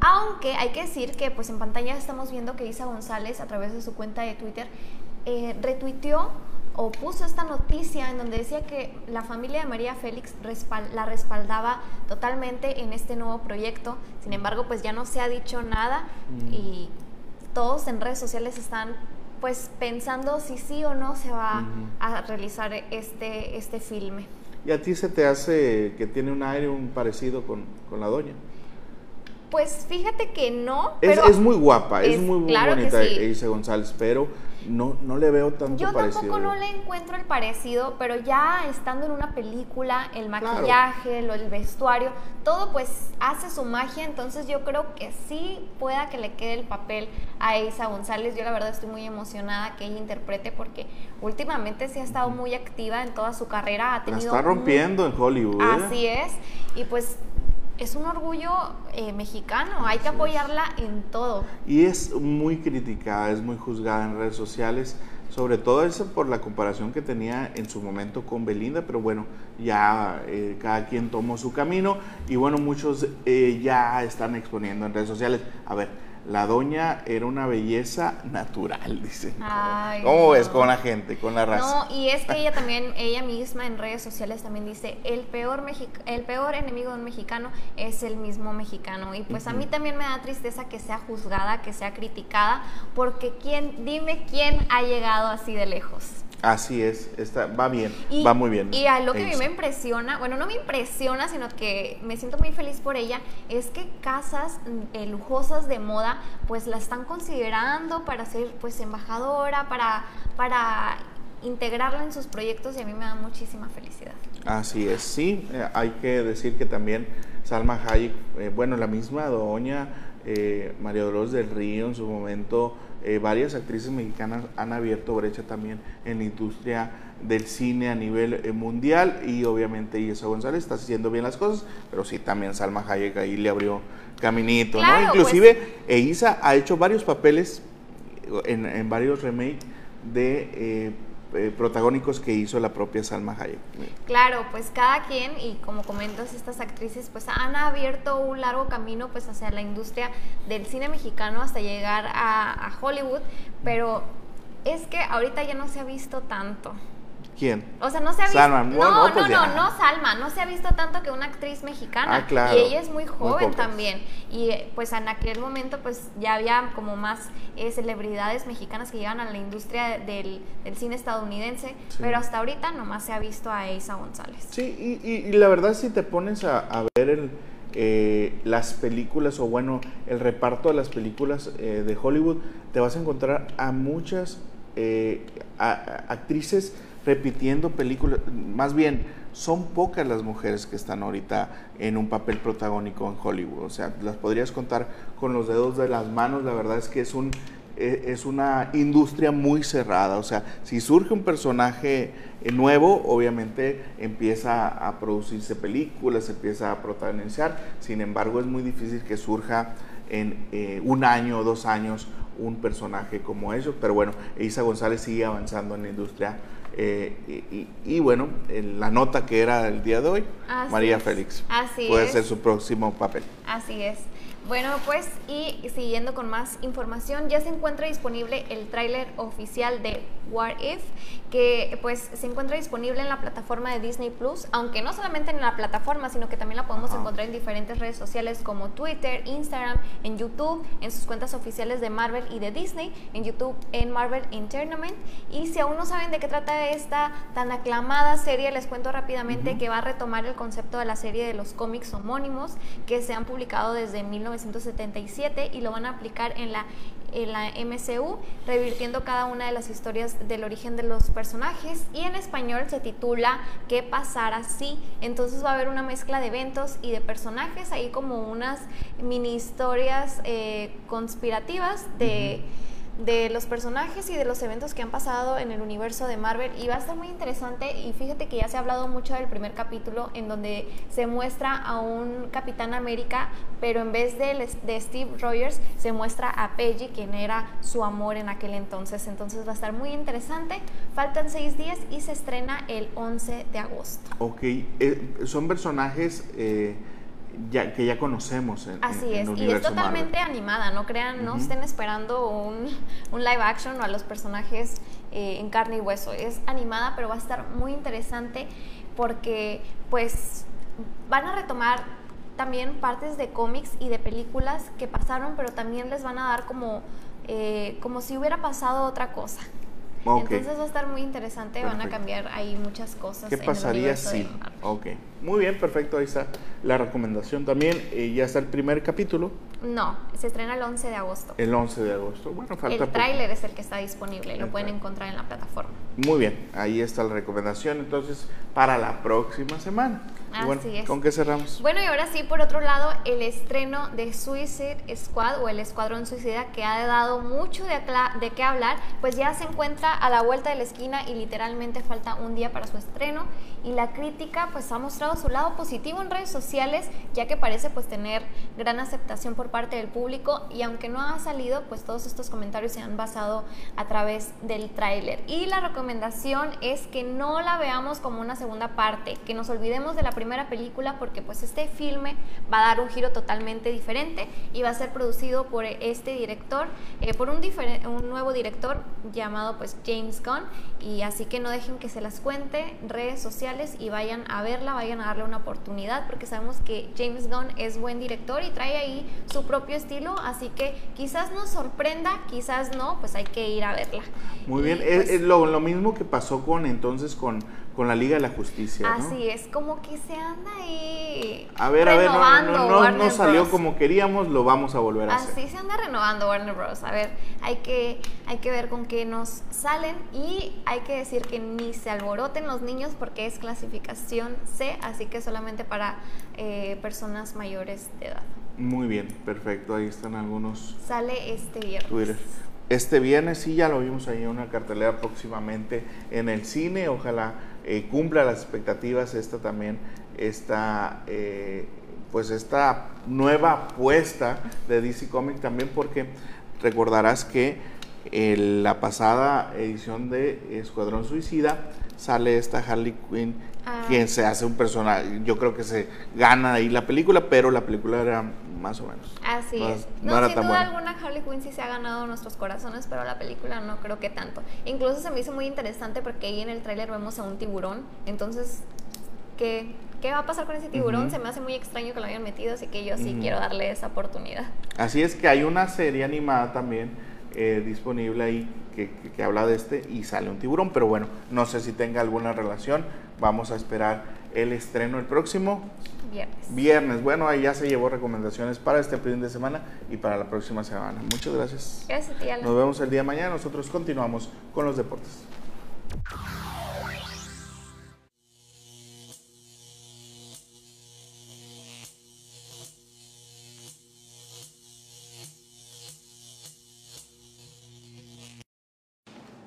Aunque hay que decir que pues en pantalla estamos viendo que Isa González a través de su cuenta de Twitter eh, retuiteó o puso esta noticia en donde decía que la familia de María Félix la respaldaba totalmente en este nuevo proyecto. Sin embargo, pues ya no se ha dicho nada mm. y todos en redes sociales están pues pensando si sí o no se va a realizar este, este filme.
¿Y a ti se te hace que tiene un aire un parecido con, con la doña?
Pues fíjate que no.
Es, es muy guapa, es, muy, muy bonita sí. González, pero no, no le veo tanto
Yo
parecido.
Yo tampoco no le encuentro el parecido, pero ya estando en una película, el maquillaje, el vestuario, todo pues hace su magia, entonces yo creo que sí pueda que le quede el papel a Isa González. Yo la verdad estoy muy emocionada que ella interprete porque últimamente sí ha estado muy activa en toda su carrera. Ha tenido
la está rompiendo en Hollywood. ¿eh?
Así es, y pues es un orgullo eh, mexicano, hay que apoyarla en todo.
Y es muy criticada, es muy juzgada en redes sociales, sobre todo eso por la comparación que tenía en su momento con Belinda, pero bueno, ya eh, cada quien tomó su camino y bueno, muchos eh, ya están exponiendo en redes sociales. A ver, la doña era una belleza natural, dice. ¿Cómo ves con la gente, con la raza?
No, y es que ella también, ella misma en redes sociales también dice, el peor, el peor enemigo de un mexicano es el mismo mexicano. Y pues a mí también me da tristeza que sea juzgada, que sea criticada, porque quién, dime quién ha llegado así de lejos.
Así es, está, va bien, va muy bien.
Y a lo que a mí me impresiona, bueno, no me impresiona, sino que me siento muy feliz por ella, es que casas mm, eh, lujosas de moda, pues la están considerando para ser pues embajadora, para, para integrarla en sus proyectos y a mí me da muchísima felicidad.
Así es, sí, eh, hay que decir que también Salma Hayek, eh, bueno, la misma doña María Dolores del Río en su momento eh, varias actrices mexicanas han abierto brecha también en la industria del cine a nivel eh, mundial y obviamente Isa González está haciendo bien las cosas, pero sí también Salma Hayek ahí le abrió caminito, ¿no? Inclusive pues. Isa ha hecho varios papeles en, varios remakes de eh, protagónicos que hizo la propia Salma Hayek.
Claro, pues cada quien, y como comentas, estas actrices pues han abierto un largo camino pues hacia la industria del cine mexicano hasta llegar a, a Hollywood, pero es que ahorita ya no se ha visto tanto.
¿Quién?
O sea, no se ha visto.
Salma.
No, no,
pues
no,
ya.
no, Salma. No se ha visto tanto que una actriz mexicana.
Ah, claro.
Y ella es muy joven también. Y pues en aquel momento, pues ya había como más eh, celebridades mexicanas que llegan a la industria del, del cine estadounidense.
Sí.
Pero hasta ahorita nomás se ha visto a Isa González.
Sí, y, y- y la verdad si te pones a, a ver el, eh, las películas o bueno, el reparto de las películas eh, de Hollywood, te vas a encontrar a muchas eh, a- a- actrices repitiendo películas, más bien son pocas las mujeres que están ahorita en un papel protagónico en Hollywood, o sea, las podrías contar con los dedos de las manos, la verdad es que es un eh, es una industria muy cerrada. O sea, si surge un personaje eh, nuevo, obviamente empieza a producirse películas, empieza a protagonizar. Sin embargo, es muy difícil que surja en eh, un año o dos años un personaje como ellos. Pero bueno, Isa González sigue avanzando en la industria. Eh, y, y- y bueno, en la nota que era el día de hoy,
Así
María
es.
Félix.
Así
puede
es.
ser su próximo papel.
Así es. Bueno, pues y siguiendo con más información, ya se encuentra disponible el tráiler oficial de What If, que pues se encuentra disponible en la plataforma de Disney Plus, aunque no solamente en la plataforma, sino que también la podemos
Ajá.
encontrar en diferentes redes sociales como Twitter, Instagram, en YouTube, en sus cuentas oficiales de Marvel y de Disney, en YouTube en Marvel Entertainment. Y si aún no saben de qué trata esta tan aclamada serie, les cuento rápidamente que va a retomar el concepto de la serie de los cómics homónimos que se han publicado desde 1977 y lo van a aplicar en la en la MCU, revirtiendo cada una de las historias del origen de los personajes y en español se titula ¿Qué pasará si? Entonces va a haber una mezcla de eventos y de personajes, ahí como unas mini historias eh, conspirativas de de los personajes y de los eventos que han pasado en el universo de Marvel y va a estar muy interesante y fíjate que ya se ha hablado mucho del primer capítulo en donde se muestra a un Capitán América pero en vez de, de Steve Rogers se muestra a Peggy quien era su amor en aquel entonces. Entonces va a estar muy interesante. Faltan seis días y se estrena el 11 de agosto.
Ok, eh, son personajes eh, ya, que ya conocemos en,
Así
en- en
es,
el
y es totalmente
Marvel.
animada, no crean, no estén esperando un, un live action o a los personajes eh, en carne y hueso. Es animada, pero va a estar muy interesante porque pues van a retomar también partes de cómics y de películas que pasaron, pero también les van a dar como, eh, como si hubiera pasado otra cosa.
Ok.
Entonces va a estar muy interesante, van a cambiar ahí muchas cosas.
¿Qué
en el
pasaría
de
si?
Marvel.
Ok, muy bien, perfecto, ahí está la recomendación también. eh, ya está el primer capítulo,
No, se estrena el 11 de agosto.
el 11 de agosto. Bueno, falta
El tráiler es el que está disponible, lo pueden encontrar en la plataforma.
Muy bien, ahí está la recomendación entonces para la próxima semana. Y bueno,
Así es.
¿con qué cerramos?
Bueno, y ahora sí, por otro lado, el estreno de Suicide Squad o el Escuadrón Suicida, que ha dado mucho de qué hablar, pues ya se encuentra a la vuelta de la esquina y literalmente falta un día para su estreno. Y la crítica pues ha mostrado su lado positivo en redes sociales, ya que parece pues tener gran aceptación por parte del público y aunque no ha salido, pues todos estos comentarios se han basado a través del tráiler. Y la recomendación es que no la veamos como una segunda parte, que nos olvidemos de la primera película porque pues este filme va a dar un giro totalmente diferente y va a ser producido por este director, eh, por un, nuevo director llamado pues James Gunn y así que no dejen que se las cuente redes sociales y vayan a verla, vayan darle una oportunidad porque sabemos que James Gunn es buen director y trae ahí su propio estilo, así que quizás nos sorprenda, quizás no, pues hay que ir a verla.
Muy bien,
pues,
es, es lo, lo mismo que pasó con entonces con, con la Liga de la Justicia, ¿no?
Así es, como que se anda ahí
A ver, a ver, no, no,
renovando
no, no
Warner
salió
Bros.
como queríamos, lo vamos a volver a hacer.
Así se anda renovando Warner Bros. A ver, hay que, hay que ver con qué nos salen y hay que decir que ni se alboroten los niños porque es clasificación C, así que solamente para eh, personas mayores de edad.
Muy bien, perfecto, ahí están algunos
Sale este viernes.
Twitter. Este viernes sí ya lo vimos ahí en una cartelera próximamente en el cine. Ojalá eh, cumpla las expectativas esta también, esta, eh, pues esta nueva apuesta de DC Comics también porque recordarás que la pasada edición de Escuadrón Suicida sale esta Harley Quinn
Ah.
que se hace un personaje, yo creo que se gana ahí la película, pero la película era más o menos.
Así
No-
es.
no
No,
era
sin
tan
duda
buena.
alguna Harley Quinn sí se ha ganado nuestros corazones, pero la película no creo que tanto. Incluso se me hizo muy interesante porque ahí en el tráiler vemos a un tiburón, entonces, ¿qué, qué va a pasar con ese tiburón? Se me hace muy extraño que lo hayan metido, así que yo sí quiero darle esa oportunidad.
Así es que hay una serie animada también eh, disponible ahí que, que- que habla de este y sale un tiburón, pero bueno, no sé si tenga alguna relación. Vamos a esperar el estreno el próximo
Viernes.
viernes. Bueno, ahí ya se llevó recomendaciones para este fin de semana y para la próxima semana. Muchas gracias.
Gracias, tía.
Nos vemos el día de mañana. Nosotros continuamos con los deportes.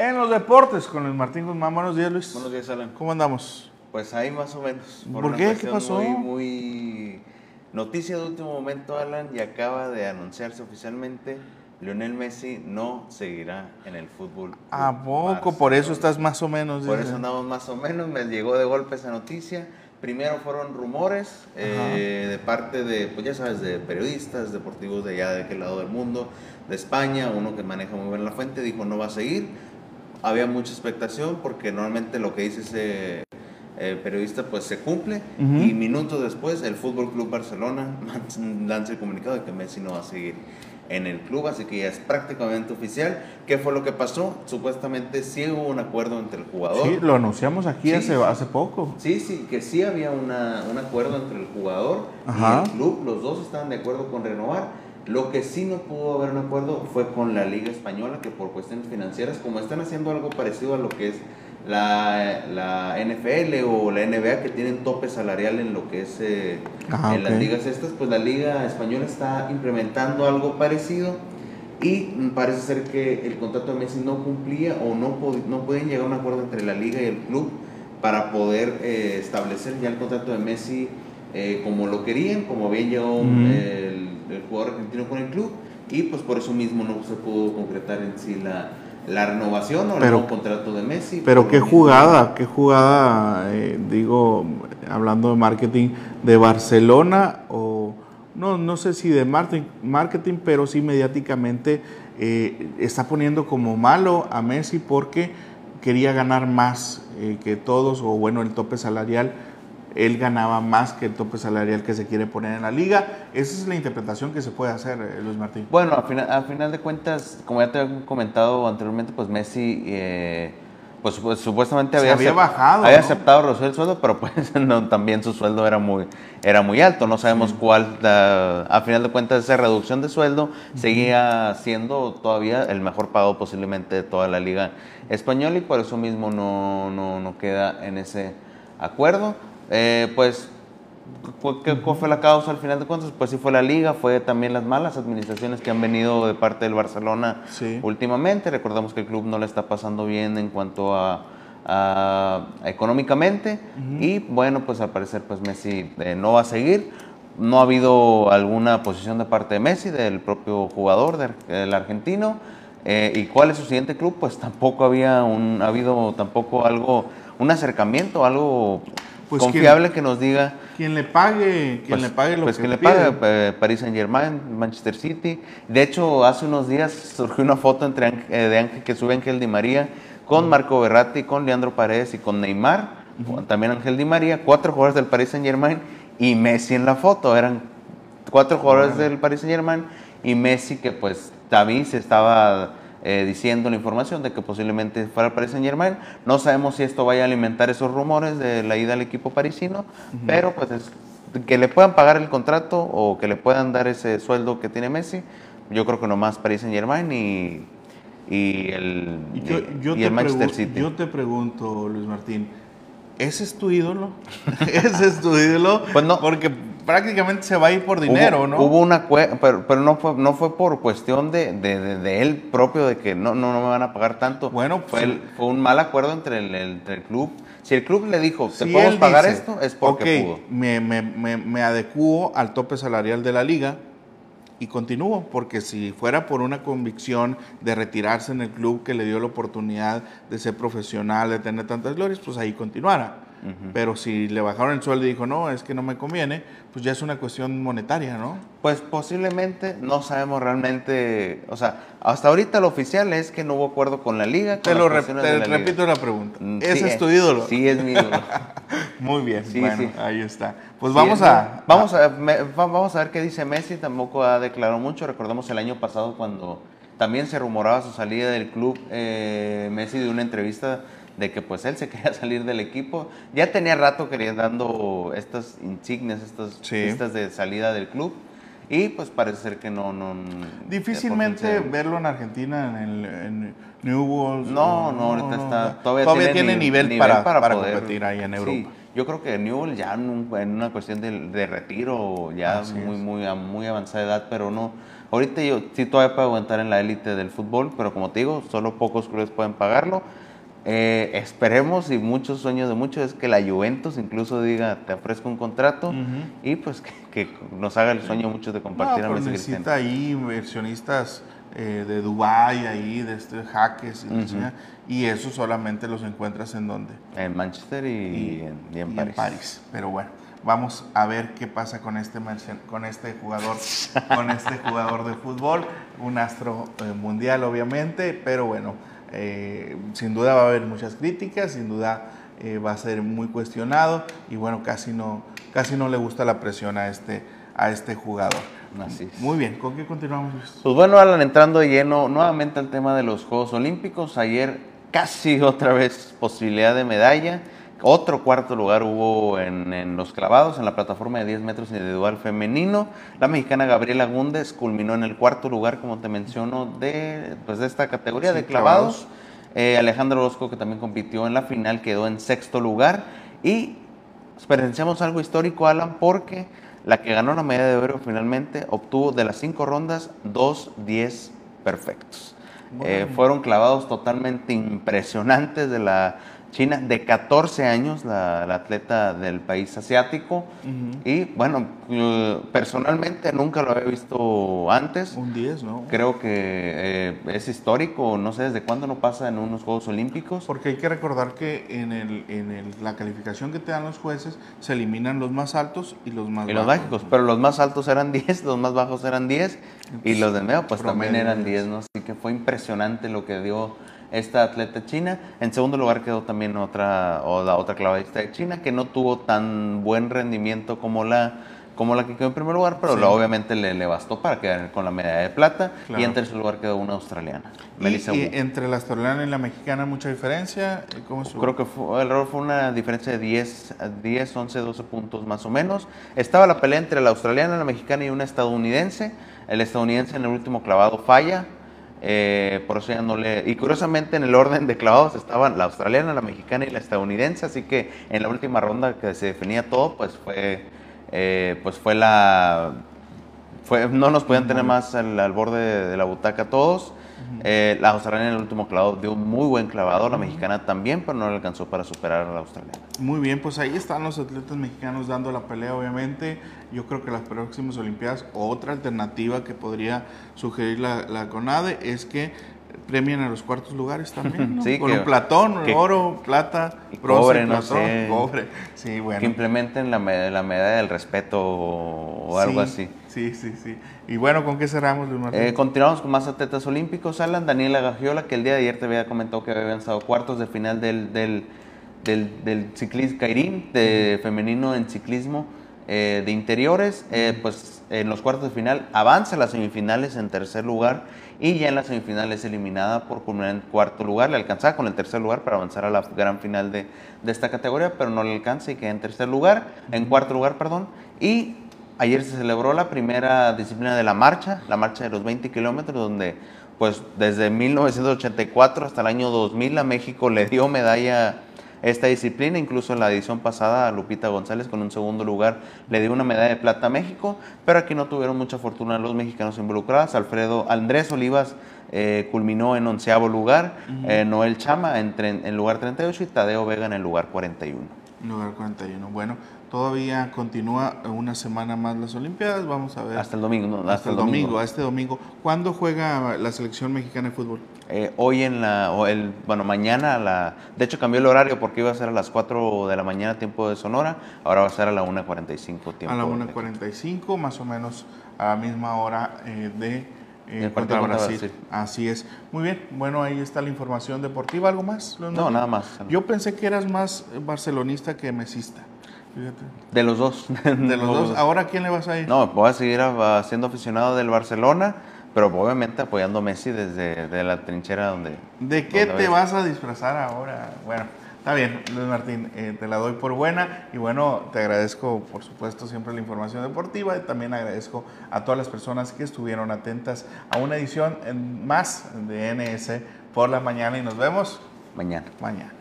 En los deportes con Luis Martín Guzmán. Buenos días, Luis.
Buenos días, Alan.
¿Cómo andamos?
Pues ahí más o menos.
¿Por qué? ¿Qué pasó?
Muy, muy noticia de último momento, Alan, y acaba de anunciarse oficialmente, Lionel Messi no seguirá en el fútbol.
¿A poco? Por eso estás más o menos.
Por
dice.
eso andamos más o menos, me llegó de golpe esa noticia. Primero fueron rumores eh, de parte de, pues ya sabes, de periodistas deportivos de allá de aquel lado del mundo, de España, uno que maneja muy bien la fuente, dijo no va a seguir. Había mucha expectación porque normalmente lo que dice ese eh, periodista pues se cumple y minutos después el Fútbol Club Barcelona lanza el comunicado de que Messi no va a seguir en el club, así que ya es prácticamente oficial. ¿Qué fue lo que pasó? Supuestamente sí hubo un acuerdo entre el jugador.
Sí, lo anunciamos aquí
Sí,
hace, hace poco.
Sí, sí, que sí había una, un acuerdo entre el jugador
Ajá.
y el club, los dos estaban de acuerdo con renovar. Lo que sí no pudo haber un acuerdo fue con la Liga Española, que por cuestiones financieras, como están haciendo algo parecido a lo que es la, la NFL o la NBA, que tienen tope salarial en lo que es eh,
Ajá,
en las ligas estas, pues la Liga Española está implementando algo parecido y parece ser que el contrato de Messi no cumplía o no, no podían llegar a un acuerdo entre la liga y el club para poder eh, establecer ya el contrato de Messi eh, como lo querían, como habían llegado el, el jugador argentino con el club y pues por eso mismo no se pudo concretar en sí la, la renovación o el
Pero-
nuevo contrato de Messi.
Pero qué jugada, qué jugada, eh, digo, hablando de marketing, de Barcelona o no, no sé si de marketing, marketing pero sí mediáticamente eh, está poniendo como malo a Messi porque quería ganar más eh, que todos, o bueno, el tope salarial, él ganaba más que el tope salarial que se quiere poner en la liga. Esa es la interpretación que se puede hacer, eh, Luis Martín.
Bueno, a final, a final de cuentas, como ya te había comentado anteriormente, pues Messi, eh, pues, pues, supuestamente había,
bajado,
había
¿no?
aceptado reducir el sueldo, pero pues no, también su sueldo era muy, era muy alto. No sabemos cuál, la- a final de cuentas, esa reducción de sueldo seguía siendo todavía el mejor pago posiblemente de toda la liga española y por eso mismo no, no, no queda en ese acuerdo. Eh, pues ¿Cu- ¿Qué cuál fue la causa al final de cuentas? Pues sí fue la liga, fue también las malas administraciones que han venido de parte del Barcelona
Sí.
últimamente. Recordamos que el club no le está pasando bien en cuanto a, a- a económicamente y bueno, pues al parecer pues Messi eh, no va a seguir. No ha habido alguna posición de parte de Messi, del propio jugador, del, del argentino. Eh, ¿Y cuál es su siguiente club? Pues tampoco había un, ha habido tampoco algo, un acercamiento, algo
Pues,
confiable que nos diga
Quien le pague, quien
pues,
le pague lo
pues
que
que le
pide.
pague eh, Paris Saint Germain, Manchester City. De hecho, hace unos días surgió una foto entre eh, de Ángel que sube Ángel Di María con Marco Berratti, con Leandro Paredes y con Neymar. También Ángel Di María, cuatro jugadores del Paris Saint Germain y Messi en la foto. Eran cuatro jugadores del Paris Saint Germain y Messi que pues también se estaba eh, diciendo la información de que posiblemente fuera Paris Saint Germain. No sabemos si esto vaya a alimentar esos rumores de la ida al equipo parisino, pero pues es- que le puedan pagar el contrato o que le puedan dar ese sueldo que tiene Messi, yo creo que nomás Paris Saint Germain y, y el,
Y yo,
y-
yo
y el Manchester City.
yo te pregunto, Luis Martín, ¿ese es tu ídolo? ¿Ese es tu ídolo?
Pues no.
Porque prácticamente se va a ir por dinero,
hubo,
¿no?
Hubo una pero, pero no fue no fue por cuestión de, de, de- de él propio de que no, no, no me van a pagar tanto.
Bueno,
fue,
pues,
el- fue un mal acuerdo entre el, entre el club. Si el club le dijo, te
Si
podemos pagar
dice,
esto, es porque
"Ok,
pudo.
Me, me, me, me adecuo al tope salarial de la liga y continúo, porque si fuera por una convicción de retirarse en el club que le dio la oportunidad de ser profesional, de tener tantas glorias, pues ahí continuara. Pero si le bajaron el sueldo y dijo, no, es que no me conviene, pues ya es una cuestión monetaria, ¿no?
Pues posiblemente, no sabemos realmente, o sea, hasta ahorita lo oficial es que no hubo acuerdo con la liga.
te lo repito la pregunta. Mm, ¿Ese es tu ídolo?
Sí, es mi ídolo.
Muy bien, sí, bueno, ahí está. Pues vamos a...
Vamos a, vamos a ver qué dice Messi, tampoco ha declarado mucho, recordemos el año pasado cuando también se rumoraba su salida del club, eh, Messi de una entrevista de que pues él se quería salir del equipo. Ya tenía rato queriendo dando estas insignias, estas, estas de salida del club. Y pues parece ser que no... no
Difícilmente verlo en Argentina, en, el, en Newell's.
No, no, ahorita está...
Todavía, tiene, nivel, para, para, competir ahí en Europa.
yo creo que Newell ya en, una cuestión de, retiro, ya muy, muy, muy avanzada edad, pero no... Ahorita yo sí todavía puedo aguantar en la élite del fútbol, pero como te digo, solo pocos clubes pueden pagarlo. Eh, esperemos y muchos sueños de muchos es que la Juventus incluso diga te ofrezco un contrato y pues que, nos haga el sueño muchos de compartir
no, a Messi necesita ahí inversionistas eh, de Dubai ahí de este jaques y, eso solamente los encuentras en dónde
en Manchester y, en,
París. pero bueno vamos a ver qué pasa con este con este jugador con este jugador de fútbol un astro eh, mundial obviamente pero bueno eh, sin duda va a haber muchas críticas, sin duda eh, va a ser muy cuestionado y bueno, casi no, casi no le gusta la presión a este, a este jugador. Muy bien, ¿con qué continuamos?
Pues bueno, Alan, entrando lleno nuevamente al tema de los Juegos Olímpicos, ayer casi otra vez posibilidad de medalla. Otro cuarto lugar hubo en, los clavados, en la plataforma de 10 metros individual femenino. La mexicana Gabriela Gúndez culminó en el cuarto lugar, como te menciono, de, pues de esta categoría de clavados. Eh, Alejandro Orozco, que también compitió en la final, quedó en sexto lugar. Y experienciamos algo histórico, Alan, porque la que ganó la medalla de oro finalmente obtuvo de las cinco rondas dos 10 perfectos. Eh, fueron clavados totalmente impresionantes de la China, de 14 años, la, atleta del país asiático. Y bueno, personalmente nunca lo había visto antes.
Un 10, ¿no?
Creo que eh, es histórico, no sé desde cuándo no pasa en unos Juegos Olímpicos.
Porque hay que recordar que en, el, en la calificación que te dan los jueces se eliminan los más altos y los más
y bajos. los bajos, pero los más altos eran 10, los más bajos eran 10 y los de medio pues también eran 10, ¿no? Así que fue impresionante lo que dio esta atleta china. En segundo lugar quedó también otra, o la otra clavadista de China, que no tuvo tan buen rendimiento como la, como la que quedó en primer lugar, pero obviamente le, le, bastó para quedar con la medalla de plata. Y en tercer lugar quedó una australiana,
Melissa ¿Y, entre la australiana y la mexicana mucha diferencia?
¿Cómo Creo que el error fue una diferencia de 10, 10, 11, 12 puntos más o menos. Estaba la pelea entre la australiana, la mexicana y una estadounidense. El estadounidense en el último clavado falla, eh, por eso ya no le... Y curiosamente en el orden de clavados estaban la australiana, la mexicana y la estadounidense, así que en la última ronda que se definía todo, pues fue, eh, pues fue la... Fue, no nos podían tener más al, borde de la butaca todos. Eh, la australiana en el último clavado dio un muy buen clavado, la mexicana también, pero no le alcanzó para superar a la australiana.
Muy bien, pues ahí están los atletas mexicanos dando la pelea, obviamente. Yo creo que las próximas Olimpiadas, otra alternativa que podría sugerir la, la CONADE es que premian a los cuartos lugares también, sí, Con un platón, oro, plata,
cobre, no sé.
cobre. Sí, bueno.
Que implementen la, la medalla del respeto o, algo así.
Sí, sí, sí. Y bueno, ¿con qué cerramos, Luis
eh, continuamos con más atletas olímpicos. Alan, Daniela Gagiola, que el día de ayer te había comentado que había avanzado cuartos de final del, del, del, del ciclismo Kairin, de femenino en ciclismo eh, de interiores. Eh, pues en los cuartos de final avanza a las semifinales en tercer lugar y ya en las semifinales eliminada por culminar en cuarto lugar. Le alcanzaba con el tercer lugar para avanzar a la gran final de, de esta categoría, pero no le alcanza y queda en tercer lugar, en cuarto lugar, perdón. Y Ayer se celebró la primera disciplina de la marcha, la marcha de los 20 kilómetros, donde pues desde 1984 hasta el año 2000 a México le dio medalla esta disciplina, incluso en la edición pasada a Lupita González con un segundo lugar le dio una medalla de plata a México, pero aquí no tuvieron mucha fortuna los mexicanos involucrados. Alfredo Andrés Olivas eh, culminó en onceavo lugar, eh, Noel Chama en, en lugar 38 y Tadeo Vega en el lugar 41.
Lugar 41. Bueno, todavía continúa una semana más las Olimpiadas. Vamos a ver.
Hasta el domingo, ¿no?
Hasta, el domingo, este domingo. ¿Cuándo juega la selección mexicana de fútbol?
Eh, hoy en la, o el, bueno, mañana, la, de hecho cambió el horario porque iba a ser a las 4 de la mañana tiempo de Sonora, ahora va a ser a la 1.45 tiempo.
A la
de-
1.45, más o menos a la misma hora eh, de eh, contra Brasil.
Brasil.
Así es. Muy bien, bueno, ahí está la información deportiva. ¿Algo más?
No,
Martín?
nada más.
Yo pensé que eras más barcelonista que mesista. Fíjate.
De los dos.
De los dos. ¿Ahora a quién le vas a ir?
No, voy a seguir siendo aficionado del Barcelona, pero obviamente apoyando a Messi desde de la trinchera donde...
¿De qué
donde
te vas a disfrazar ahora? Bueno, está bien, Luis Martín, eh, te la doy por buena y bueno, te agradezco por supuesto siempre la información deportiva y también agradezco a todas las personas que estuvieron atentas a una edición en- más de NS por la mañana y nos vemos
Mañana.
mañana.